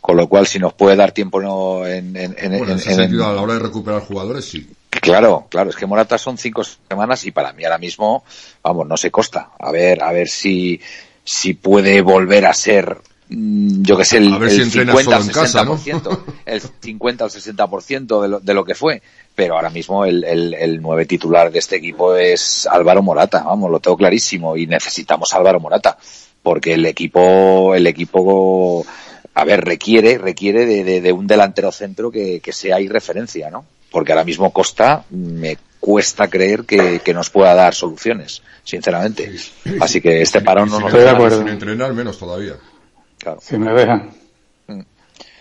Con lo cual, si nos puede dar tiempo no, en, en- en- Bueno, en ese en- sentido, a la hora de recuperar jugadores, sí. Claro, claro, es que Morata son cinco semanas y para mí ahora mismo, vamos, no se costa. A ver, a ver si, si puede volver a ser, yo que sé, el, A ver si el entrena 50 al solo en casa, ¿no? 60%, el 50 al 60% de lo, de lo que fue. Pero ahora mismo el, el, el nueve titular de este equipo es Álvaro Morata, vamos, lo tengo clarísimo y necesitamos a Álvaro Morata porque el equipo, el equipo, a ver, requiere, requiere de, de- de un delantero centro que, que sea referencia, ¿no? Porque ahora mismo Costa me cuesta creer que, que nos pueda dar soluciones, sinceramente. Así que este parón no Si nos sin entrenar, menos todavía. Claro. Si me dejan. Mm.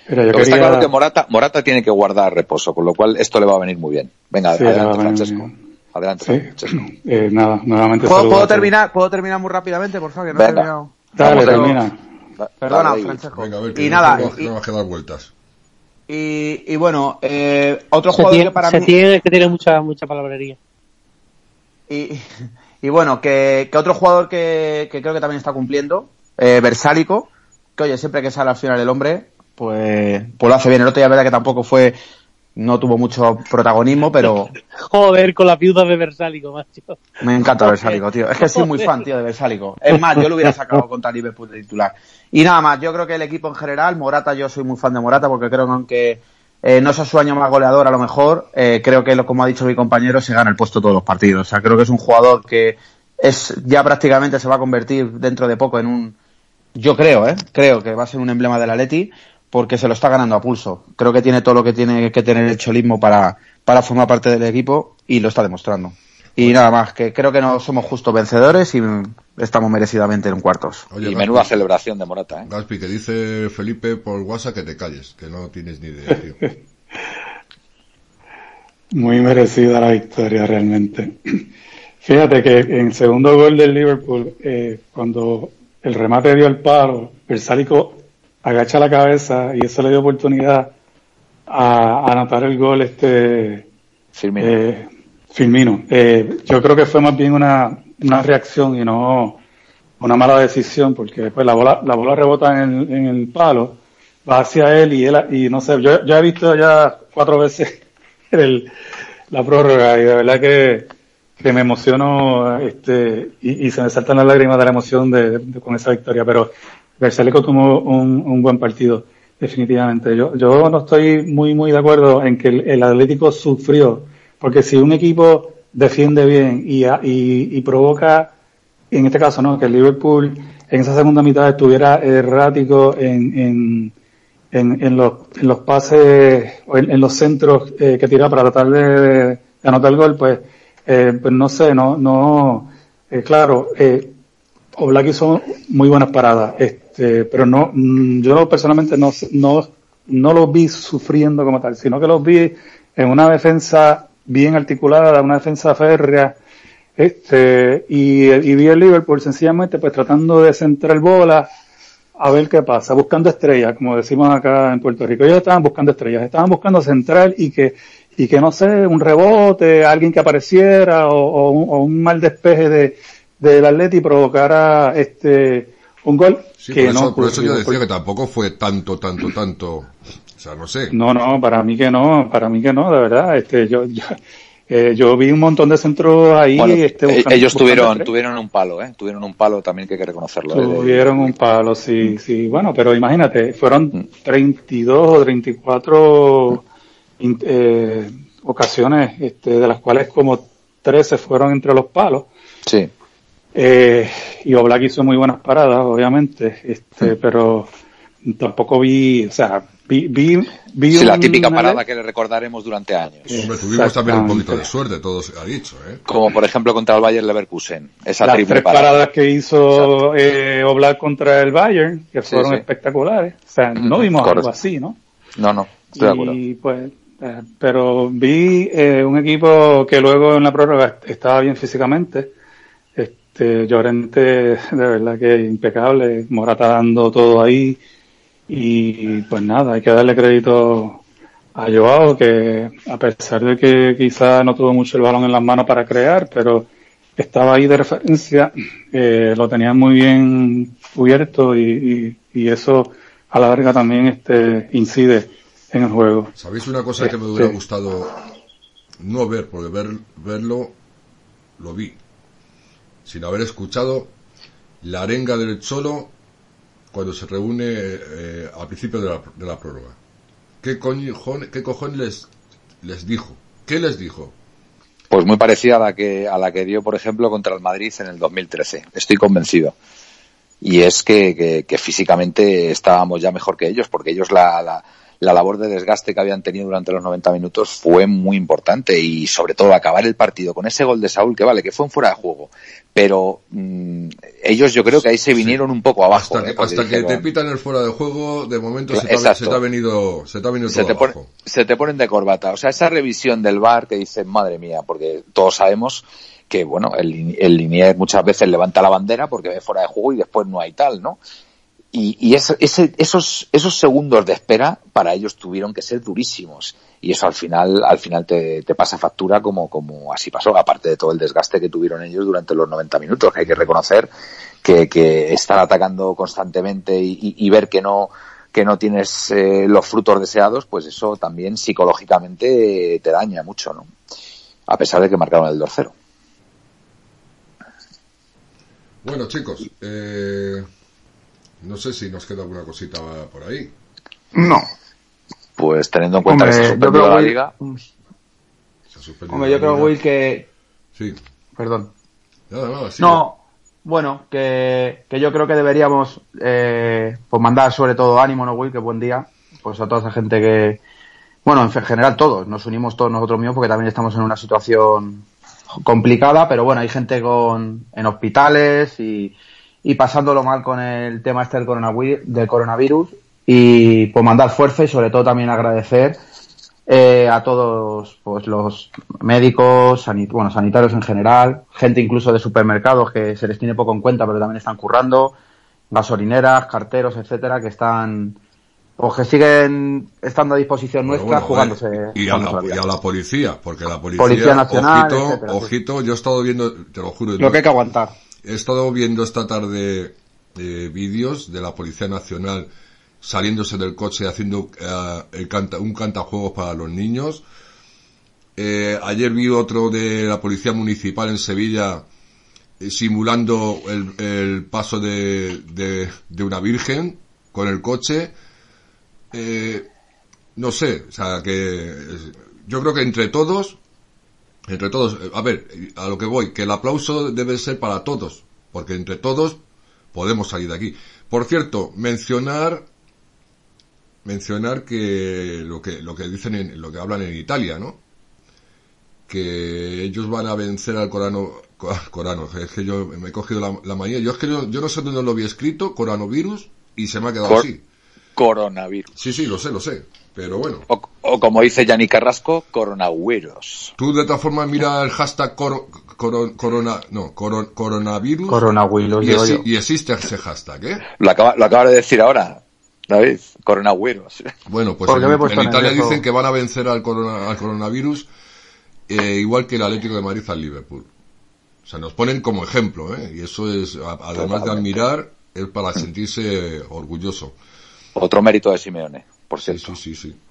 Mira, yo Lo que está quería... claro es que Morata, Morata tiene que guardar reposo, con lo cual esto le va a venir muy bien. Venga, Sí, a adelante, Francesco. bien. Adelante, Sí. Francesco. Eh, nada, nuevamente ¿Puedo, puedo a terminar, ¿Puedo terminar muy rápidamente, por favor? Que no he Venga. terminado. Dale, termina. Perdona, dale. Francesco. Venga, a ver, que y no nada, tengo- y, no me que dar vueltas. y, y bueno, eh, otro Se jugador tiene, que para se mí... tiene que tiene mucha, mucha palabrería. Y, y bueno, que, que otro jugador que, que creo que también está cumpliendo, eh, Versálico, que oye, siempre que sale al final el hombre, pues, pues lo hace bien. El otro día, verdad que tampoco fue, no tuvo mucho protagonismo, pero Joder, con la viuda de Versálico, macho. me encanta Versálico, tío. Es que soy muy fan, tío, de Versálico. Es más, yo lo hubiera sacado contra Liverpool de titular. Y nada más, yo creo que el equipo en general, Morata, yo soy muy fan de Morata porque creo que aunque eh, no sea su año más goleador a lo mejor, eh, creo que, lo- como ha dicho mi compañero, se gana el puesto todos los partidos. O sea, creo que es un jugador que es ya prácticamente se va a convertir dentro de poco en un, yo creo, ¿eh? Creo que va a ser un emblema del Atleti porque se lo está ganando a pulso. Creo que tiene todo lo que tiene que tener el cholismo para, para formar parte del equipo y lo está demostrando. Y nada más, que creo que no somos justos vencedores y estamos merecidamente en cuartos. Oye, Y Gaspi, menuda celebración de Morata, ¿eh? Gaspi, que dice Felipe por WhatsApp que te calles, que no tienes ni idea, tío. Muy merecida la victoria realmente. Fíjate que en el segundo gol del Liverpool, eh, cuando el remate dio el palo, el sálico agacha la cabeza y eso le dio oportunidad a, a anotar el gol este Firmino. eh, Firmino. Eh, yo creo que fue más bien una, una reacción y no una mala decisión, porque después la bola, la bola rebota en el, en el palo, va hacia él y él, y no sé, yo, yo he visto ya cuatro veces el, la prórroga y de verdad que, que me emociono este, y, se me saltan las lágrimas de la emoción de, con esa victoria, pero Bersálico tuvo un, un buen partido, definitivamente. Yo, yo no estoy muy, muy de acuerdo en que el, el Atlético sufrió, porque si un equipo defiende bien y, a- y, y provoca, en este caso, ¿no? Que el Liverpool en esa segunda mitad estuviera errático en, en, en, los, en los pases en los centros eh, que tira para tratar de, de anotar el gol, pues, eh, pues no sé, no, no, eh, claro, eh, Oblak hizo muy buenas paradas, este, pero no, mm, yo personalmente no, no, no los vi sufriendo como tal, sino que los vi en una defensa bien articulada, una defensa férrea, este, y, vi el Liverpool sencillamente pues tratando de centrar bola a ver qué pasa, buscando estrellas, como decimos acá en Puerto Rico. Ellos estaban buscando estrellas, estaban buscando central y que, y que no sé, un rebote, alguien que apareciera o, o un, o un mal despeje de, del Atleti provocara este, un gol Sí, que por, no eso, por eso yo decía que tampoco fue tanto, tanto, tanto. O sea, no sé. No, no, para mí que no, para mí que no, de verdad. Este, yo, yo, eh, yo vi un montón de centros ahí. Bueno, este, eh, buscando- ellos tuvieron, tuvieron un palo, ¿eh? Tuvieron un palo también que hay que reconocerlo. ¿eh? De- Tuvieron un palo, sí, sí. Bueno, pero imagínate, Mm. fueron 32 o 34 in- eh, ocasiones, este, de las cuales como 13 fueron entre los palos. Sí. Eh, y Oblak hizo muy buenas paradas, obviamente, Mm. este, pero tampoco vi, o sea, vi, vi, vi Sí, la típica parada que le recordaremos durante años. Hombre, tuvimos también un poquito de suerte, todo se ha dicho, ¿eh? Como por ejemplo contra el Bayern Leverkusen. Esa las triple tres parada. paradas que hizo eh, Oblak contra el Bayern, que Sí, fueron sí. espectaculares. O sea, no Ujú, vimos correcto. algo así, ¿no? No, no, estoy de acuerdo. Y pues, eh, pero vi eh, un equipo que luego en la prórroga estaba bien físicamente. Este, Llorente, de verdad que impecable, Morata dando todo ahí y pues nada, hay que darle crédito a Joao que a pesar de que quizá no tuvo mucho el balón en las manos para crear, pero estaba ahí de referencia, eh, lo tenía muy bien cubierto y, y, y eso a la larga también este incide en el juego. ¿Sabéis una cosa que me hubiera gustado no ver? Porque ver, verlo lo vi. Sin haber escuchado la arenga del Cholo cuando se reúne eh, al principio de la, de la prórroga. ¿Qué, coño- qué cojones les, les dijo? ¿Qué les dijo? Pues muy parecida a la que a la que dio, por ejemplo, contra el Madrid en el 2013. Estoy convencido. Y es que, que- que físicamente estábamos ya mejor que ellos, porque ellos la, la, la labor de desgaste que habían tenido durante los 90 minutos fue muy importante y sobre todo acabar el partido con ese gol de Saúl, que vale, que fue un fuera de juego. Pero mm, ellos yo creo que ahí se vinieron un poco abajo. Hasta, ¿eh? que, hasta que te pitan el fuera de juego, de momento se te, se te ha venido, se te ha venido se te, se te ponen de corbata. O sea, esa revisión del bar que dicen, madre mía, porque todos sabemos que, bueno, el, el linier muchas veces levanta la bandera porque ve fuera de juego y después no hay tal, ¿no? Y, y ese- esos, esos segundos de espera para ellos tuvieron que ser durísimos. Y eso al final, al final te, pasa factura como, como así pasó, aparte de todo el desgaste que tuvieron ellos durante los 90 minutos, que hay que reconocer que, que estar atacando constantemente y, y- ver que no, que no tienes eh, los frutos deseados, pues eso también psicológicamente te daña mucho, ¿no? A pesar de que marcaron el 2-0. Bueno, chicos, eh, no sé si nos queda alguna cosita por ahí. No. Pues teniendo en cuenta Hombre, que se ha yo suspendido creo, la Will- liga, Se ha suspendido Hombre, la yo creo, liga. Will, que... Sí. Perdón. Nada, nada, sí. No, bueno, que, que yo creo que deberíamos eh, pues mandar sobre todo ánimo, ¿no, Will? Que buen día. Pues a toda esa gente que, bueno, en general todos, nos unimos todos nosotros mismos porque también estamos en una situación complicada, pero bueno, hay gente con, en hospitales y, y pasándolo mal con el tema este del coronavirus, del coronavirus y pues mandar fuerza y sobre todo también agradecer eh, a todos pues los médicos, sanit bueno, sanitarios en general, gente incluso de supermercados que se les tiene poco en cuenta pero también están currando, gasolineras, carteros, etcétera, que están o que siguen estando a disposición nuestra bueno, jugándose, y, a la la, y vida. a la policía, porque la policía, Policía Nacional, ojito, etcétera, sí. ojito, yo he estado viendo, te lo juro, Lo que hay que aguantar. He estado viendo esta tarde eh, vídeos de la Policía Nacional saliéndose del coche haciendo eh, canta, un cantajuegos para los niños. Eh, ayer vi otro de la Policía Municipal en Sevilla eh, simulando el, el paso de, de, de una virgen con el coche. Eh, no sé, o sea, que yo creo que entre todos, entre todos, eh, a ver, a lo que voy, que el aplauso debe ser para todos, porque entre todos podemos salir de aquí. Por cierto, mencionar, mencionar que lo que, lo que dicen en, lo que hablan en Italia, ¿no? Que ellos van a vencer al Corano, co- Corano, es que yo me he cogido la, la manía, yo es que yo, yo no sé dónde lo había escrito, coronavirus, y se me ha quedado Cor- así. coronavirus. Sí, sí, lo sé, lo sé, pero bueno. O, o como dice Yanni Carrasco, coronavirus. Tú de todas formas mira el hashtag coro- coro- corona, no, coro- coronavirus. Coronavirus, y, y existe ese hashtag, ¿eh? Lo acaba, lo acaba de decir ahora, David, coronavirus. Bueno, pues ¿Por qué en, en Italia nervioso? dicen que van a vencer al, corona- al coronavirus eh, igual que el Atlético de Madrid al Liverpool. O sea, nos ponen como ejemplo, ¿eh? Y eso es, además de admirar, es para sentirse orgulloso. Otro mérito de Simeone, por Sí, cierto. sí, sí, sí.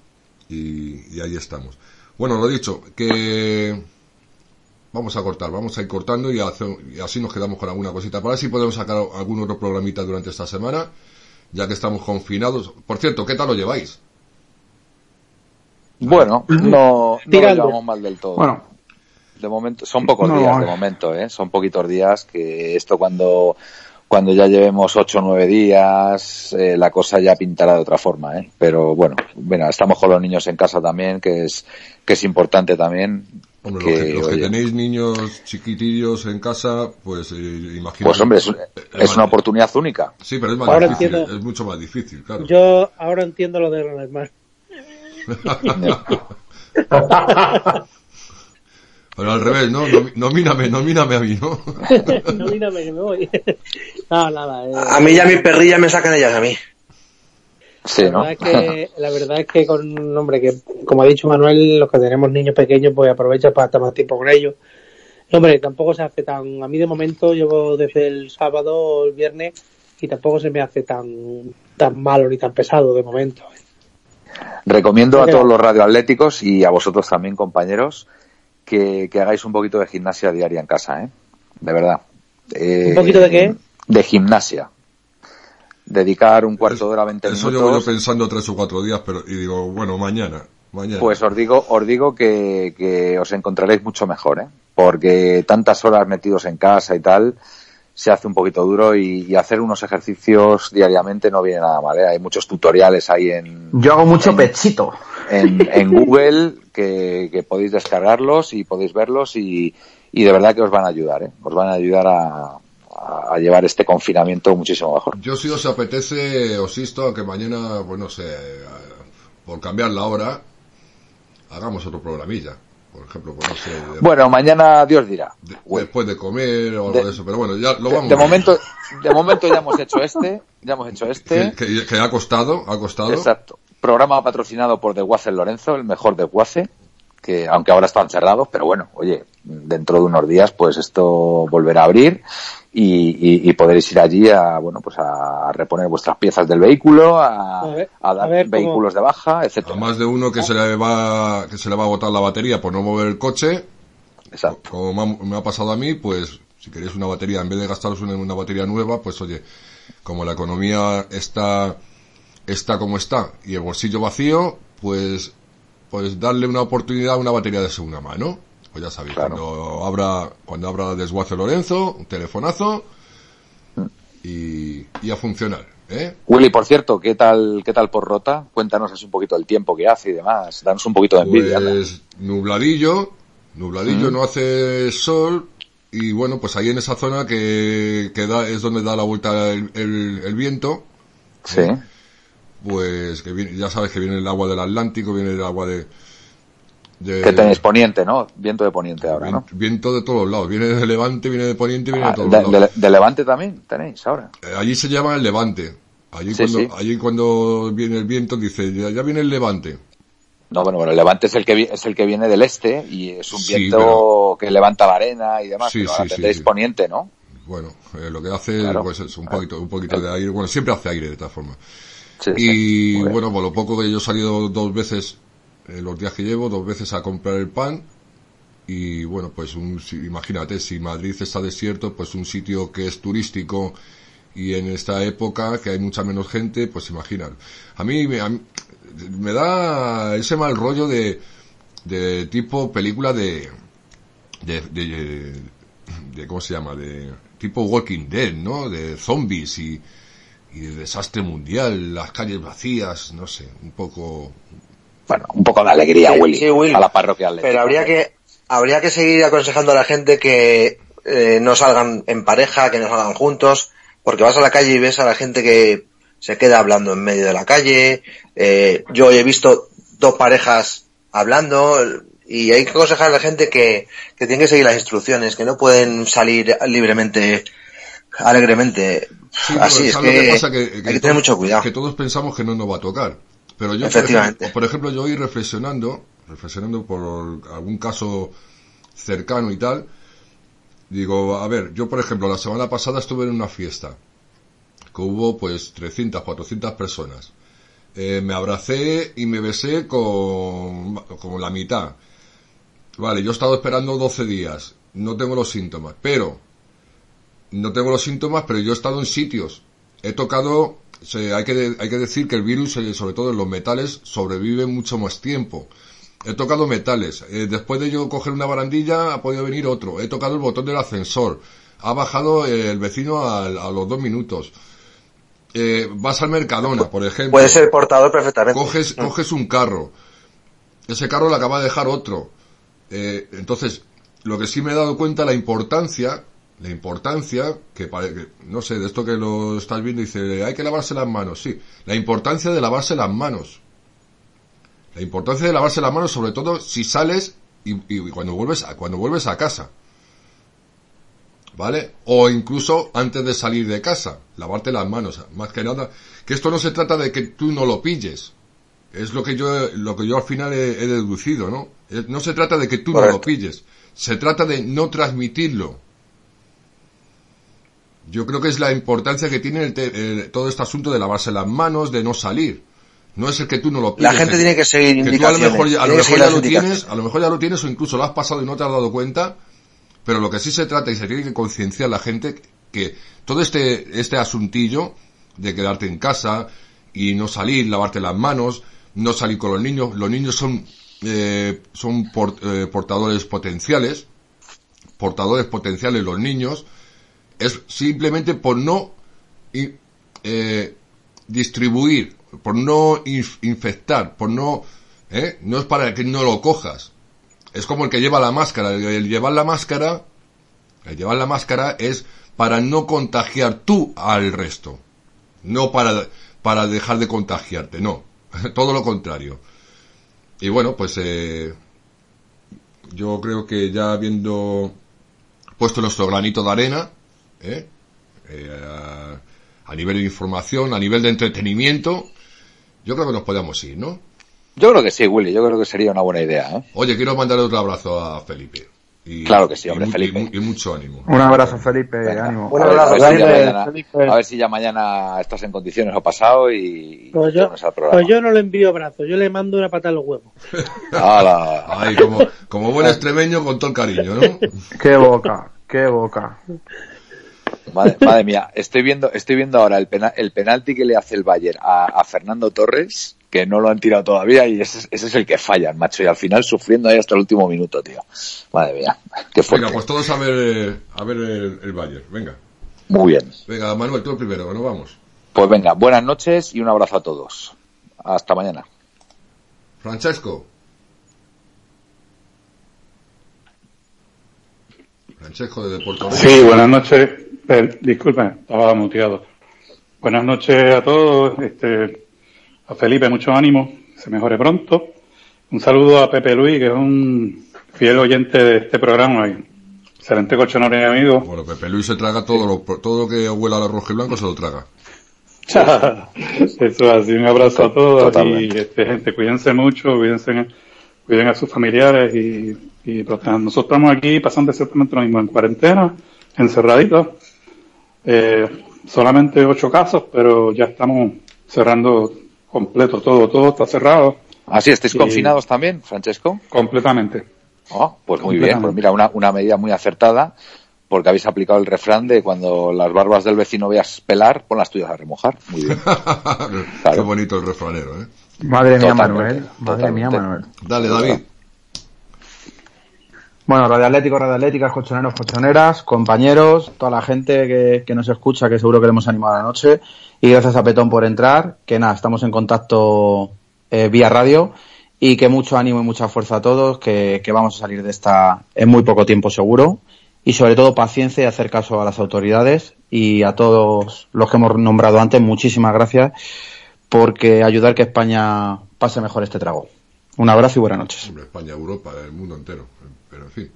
Y, y ahí estamos. Bueno, lo dicho, que vamos a cortar, vamos a ir cortando y, hace- y así nos quedamos con alguna cosita. Para ver si podemos sacar algún otro programita durante esta semana, ya que estamos confinados. Por cierto, ¿qué tal lo lleváis? Bueno, no, no lo llevamos mal del todo. Bueno, De momento, son pocos No, días de momento, ¿eh? Son poquitos días que esto cuando, cuando ya llevemos ocho o nueve días, eh, la cosa ya pintará de otra forma, ¿eh? Pero bueno, bueno, estamos con los niños en casa también, que es, que es importante también. Hombre, que, los que, los que tenéis niños chiquitillos en casa, pues eh, imagino. pues hombre, es, es una oportunidad única. Sí, pero es más Ahora difícil, entiendo. es mucho más difícil, claro. Yo ahora entiendo lo de Ronald. Pero al revés, ¿no? Nomíname, nomíname a mí, ¿no? no, mírame que me voy. no, nada. eh, A mí ya mis perrillas me sacan ellas a mí. Sí, la, ¿no? verdad es que, la verdad es que con hombre que como ha dicho Manuel los que tenemos niños pequeños pues aprovecha para estar más tiempo con ellos hombre tampoco se hace tan a mí de momento llevo desde el sábado o el viernes y tampoco se me hace tan tan malo ni tan pesado de momento Recomiendo a todos los radioatléticos y a vosotros también, compañeros, que, que hagáis un poquito de gimnasia diaria en casa, ¿eh? De verdad. Eh, ¿Un poquito de qué? De gimnasia. Dedicar un cuarto de hora, 20 Eso llevo yo minutos. pensando tres o cuatro días, pero, y digo, bueno, mañana, mañana. Pues os digo, os digo que, que os encontraréis mucho mejor, ¿eh? Porque tantas horas metidos en casa y tal, se hace un poquito duro y, y hacer unos ejercicios diariamente no viene nada mal, ¿eh? Hay muchos tutoriales ahí en, Yo hago mucho pechito. en, en Google que, que podéis descargarlos y podéis verlos y, y de verdad que os van a ayudar, ¿eh? Os van a ayudar a, a- llevar este confinamiento muchísimo mejor. Yo si os apetece, os insto a que mañana, pues no sé, por cambiar la hora, hagamos otro programilla. Por ejemplo, pues no sé, de- Bueno, mañana Dios dirá. después de comer o algo De- de, eso, pero bueno, ya lo vamos de momento, de momento ya hemos hecho este, ya hemos hecho este. Que, que- que ha costado, ha costado. Exacto. Programa patrocinado por Desguace Lorenzo, el mejor Desguace, que aunque ahora están cerrados, pero bueno, oye, dentro de unos días pues esto volverá a abrir y, y- y podréis ir allí a, bueno, pues a reponer vuestras piezas del vehículo, a, A ver, a dar a ver cómo- vehículos de baja, etcétera. A más de uno que se le va, que se le va a botar la batería por no mover el coche. Exacto. Como me ha, me ha pasado a mí, pues si queréis una batería, en vez de gastaros una, una batería nueva, pues oye, como la economía está, está como está y el bolsillo vacío, pues, pues darle una oportunidad a una batería de segunda mano. Pues ya sabéis, Claro. cuando abra, cuando abra Desguace Lorenzo, un telefonazo y, y a funcionar, ¿eh? Willy, por cierto, ¿qué tal, qué tal por Rota? Cuéntanos así un poquito el tiempo que hace y demás. Danos un poquito de envidia. Pues nubladillo, nubladillo, Mm. no hace sol y bueno, pues ahí en esa zona que, que da, es donde da la vuelta el, el- el viento, Sí. Pues que viene- ya sabes que viene el agua del Atlántico, viene el agua de... de- Que tenéis poniente, ¿no? Viento de poniente ahora, ¿no? Viento de todos lados, viene de levante, viene de poniente, viene Ah, de todos de, lados. de- de Levante también tenéis ahora. Eh, Allí se llama el levante. Allí, Sí, cuando, sí. allí cuando viene el viento dice, ya, ya viene el levante. No, bueno, bueno, el Levante es el que es el que viene del este y es un Sí, viento pero- que levanta la arena y demás. Sí, pero ahora sí, tendréis poniente, ¿no? Bueno, eh, lo que hace Claro. pues es un poquito, un poquito de aire. Bueno, siempre hace aire de esta forma. Sí, y sí. Bueno, por lo poco que yo he salido dos veces, eh, los días que llevo, dos veces a comprar el pan. Y bueno, pues un, si- imagínate, si Madrid está desierto, pues un sitio que es turístico y en esta época que hay mucha menos gente, pues imaginar. A mí, me- a mí- me da ese mal rollo de, de tipo película de, de, de, de- ¿cómo se llama? De tipo Walking Dead, ¿no? De zombies y, y de desastre mundial, las calles vacías, no sé, un poco... Bueno, un poco de alegría, Sí, Willy, sí, Willy. a la parroquia. Pero habría que, habría que seguir aconsejando a la gente que eh, no salgan en pareja, que no salgan juntos, porque vas a la calle y ves a la gente que se queda hablando en medio de la calle. Eh, yo he visto dos parejas hablando y hay que aconsejar a la gente que, que tiene que seguir las instrucciones, que no pueden salir libremente, alegremente. Sí, Así es ¿sabes que, que pasa? Que, hay que tener todos- mucho cuidado. Que todos pensamos que no nos va a tocar. Pero yo, por Efectivamente. ejemplo, por ejemplo, yo hoy reflexionando, reflexionando por algún caso cercano y tal, digo, a ver, yo por ejemplo, la semana pasada estuve en una fiesta, que hubo pues 300, 400 personas. Eh, me abracé y me besé con, con la mitad. Vale, yo he estado esperando 12 días, no tengo los síntomas, pero no tengo los síntomas, pero yo he estado en sitios. He tocado, se- hay, que, de- hay que decir que el virus, eh, sobre todo en los metales, sobrevive mucho más tiempo. He tocado metales. Eh, después de yo coger una barandilla, ha podido venir otro. He tocado el botón del ascensor. Ha bajado eh, el vecino al- a, los dos minutos. Eh, vas al Mercadona, por ejemplo. Puede ser portador perfectamente. Coges, coges un carro. Ese carro lo acaba de dejar otro. Eh, entonces, lo que sí me he dado cuenta, la importancia, la importancia, que, pare- que no sé, de esto que lo estás viendo, dice, hay que lavarse las manos, sí. La importancia de lavarse las manos. La importancia de lavarse las manos, sobre todo si sales y, y cuando vuelves a, cuando vuelves a casa. ¿Vale? O incluso antes de salir de casa, lavarte las manos, más que nada, que esto no se trata de que tú no lo pilles. Es lo que yo, lo que yo al final he, he deducido, ¿no? No se trata de que tú no lo pilles. Se trata de no transmitirlo. Yo creo que es la importancia que tiene el te- el- todo este asunto de lavarse las manos, de no salir. No es el que tú no lo pilles. La gente tiene que seguir tú a lo indicaciones, mejor, ya- a lo que mejor ya lo tienes, a lo mejor ya lo tienes o incluso lo has pasado y no te has dado cuenta, pero lo que sí se trata y se tiene que concienciar la gente que todo este, este asuntillo de quedarte en casa y no salir, lavarte las manos, no salir con los niños, los niños son, eh, son por- eh, portadores potenciales, portadores potenciales los niños, es simplemente por no eh, distribuir, por no inf- infectar, por no, ¿eh? no es para que no lo cojas. Es como el que lleva la máscara. El, el llevar la máscara, el llevar la máscara es para no contagiar tú al resto. No para, para dejar de contagiarte, no. Todo lo contrario. Y bueno, pues eh, yo creo que ya habiendo puesto nuestro granito de arena, ¿eh? Eh, a, a nivel de información, a nivel de entretenimiento, yo creo que nos podemos ir, ¿no? Yo creo que sí, Willy, yo creo que sería una buena idea. ¿eh? Oye, quiero mandarle otro abrazo a Felipe. Y, Claro que sí, y hombre, mu- Felipe. Y, y mucho ánimo. Un abrazo, Felipe. Ánimo. A ver, a, ver si mañana, Felipe. a ver si ya mañana estás en condiciones o pasado y Pues yo, vamos al programa. pues yo no le envío brazos, yo le mando una patada a los huevos. Hala. Ay, como, como buen extremeño con todo el cariño, ¿no? Qué boca, qué boca. Madre, madre mía, estoy viendo, estoy viendo ahora el, pena- el penalti que le hace el Bayern a, a Fernando Torres, que no lo han tirado todavía y ese, es- ese es el que fallan, macho, y al final sufriendo ahí hasta el último minuto, tío. Madre mía, qué fuerte. Venga, pues todos a ver, eh, a ver el, el Bayern. Venga. Muy bien. Venga, Manuel, tú el primero, que nos vamos. Pues venga, buenas noches y un abrazo a todos. Hasta mañana. Francesco. Francesco de Puerto Rico. Sí, buenas noches. Eh, disculpen, estaba muteado. Buenas noches a todos. Este, a Felipe, mucho ánimo. Se mejore pronto. Un saludo a Pepe Luis, que es un fiel oyente de este programa. y Excelente colchonero y amigo. Bueno, Pepe Luis se traga todo lo, todo lo que huela a rojo y blanco, se lo traga. Eso es así. Un abrazo a todos. Totalmente. Y este, gente, cuídense mucho, cuídense, cuiden a sus familiares y, y protejan. Nosotros estamos aquí pasando exactamente lo mismo, en cuarentena, encerraditos. Eh, solamente ocho casos, pero ya estamos cerrando completo todo, todo está cerrado Así, ¿estáis Y- confinados también, Francesco? completamente. Oh, pues muy bien, pues mira, una, una medida muy acertada, porque habéis aplicado el refrán de cuando las barbas del vecino veas pelar, pon las tuyas a remojar. Muy bien. Qué bonito el refranero, ¿eh? Madre mía, Totalmente, Manuel. Madre mía. Manuel. Dale, David. Bueno, Radio Atlético, Radio Atléticas, colchoneros, colchoneras, compañeros, toda la gente que, que nos escucha, que seguro que le hemos animado la noche. Y gracias a Petón por entrar, que nada, estamos en contacto eh, vía radio y que mucho ánimo y mucha fuerza a todos, que, que vamos a salir de esta en muy poco tiempo seguro. Y sobre todo paciencia y hacer caso a las autoridades y a todos los que hemos nombrado antes, muchísimas gracias porque ayudar que España pase mejor este trago. Un abrazo y buenas noches. España, Europa, el mundo entero. Pero en fin,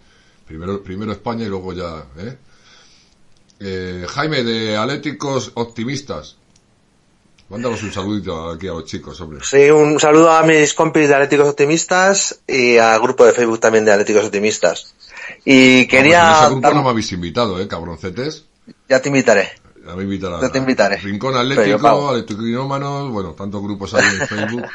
primero, primero España y luego ya, ¿eh? Eh, Jaime, de Atléticos Optimistas. Mándanos un saludito aquí a los chicos, hombre. Sí, un saludo a mis compis de Atléticos Optimistas y al grupo de Facebook también de Atléticos Optimistas. Y quería... en ese grupo no me habéis invitado, ¿eh, cabroncetes? Ya te invitaré. Ya me invitará. Ya te invitaré. Rincón Atlético. Atlético bueno, tantos grupos hay en Facebook.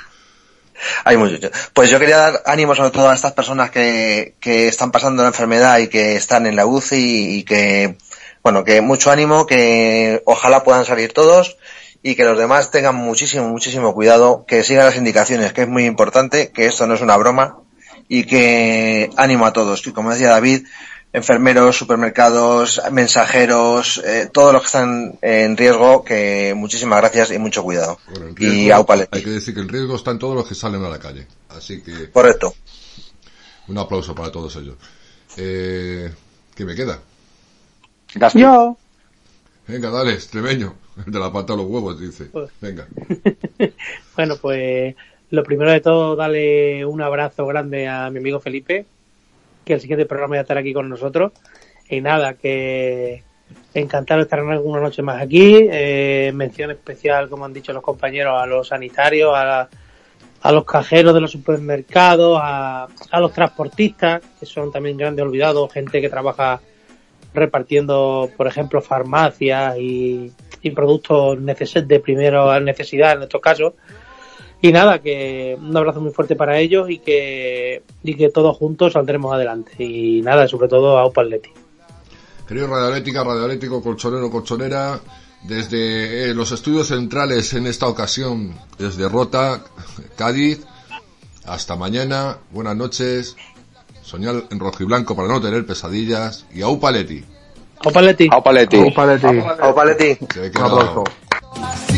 Hay muchos. Pues yo quería dar ánimo sobre todo a estas personas que, que están pasando la enfermedad y que están en la UCI y que, bueno, que mucho ánimo, que ojalá puedan salir todos y que los demás tengan muchísimo, muchísimo cuidado, que sigan las indicaciones, que es muy importante, que esto no es una broma y que ánimo a todos. Y como decía David, enfermeros, supermercados, mensajeros, eh, todos los que están en riesgo, que muchísimas gracias y mucho cuidado. Bueno, y Leti. hay que decir que el riesgo está en todos los que salen a la calle. Así que Correcto. un aplauso para todos ellos. Eh, ¿Qué me queda? Yo. Venga, dale, extremeño. De la pata a los huevos, dice. Pues- Venga. Bueno, pues lo primero de todo, darle un abrazo grande a mi amigo Felipe, que el siguiente programa va a estar aquí con nosotros. Y nada, que encantado de estar alguna noche más aquí. Eh, mención especial, como han dicho los compañeros, a los sanitarios, a, a los cajeros de los supermercados, a, a los transportistas, que son también grandes olvidados, gente que trabaja repartiendo, por ejemplo, farmacias y, y productos de primera necesidad en estos casos. Y nada, que un abrazo muy fuerte para ellos y que, y que todos juntos saldremos adelante. Y nada, sobre todo a Opa Atleti. Querido Radioatlético, Colchonero, Colchonera, desde eh, los estudios centrales en esta ocasión, desde Rota, Cádiz, hasta mañana, buenas noches, soñar en rojo y blanco para no tener pesadillas, y a. Aupaleti. Aupaleti. Aupaleti. Se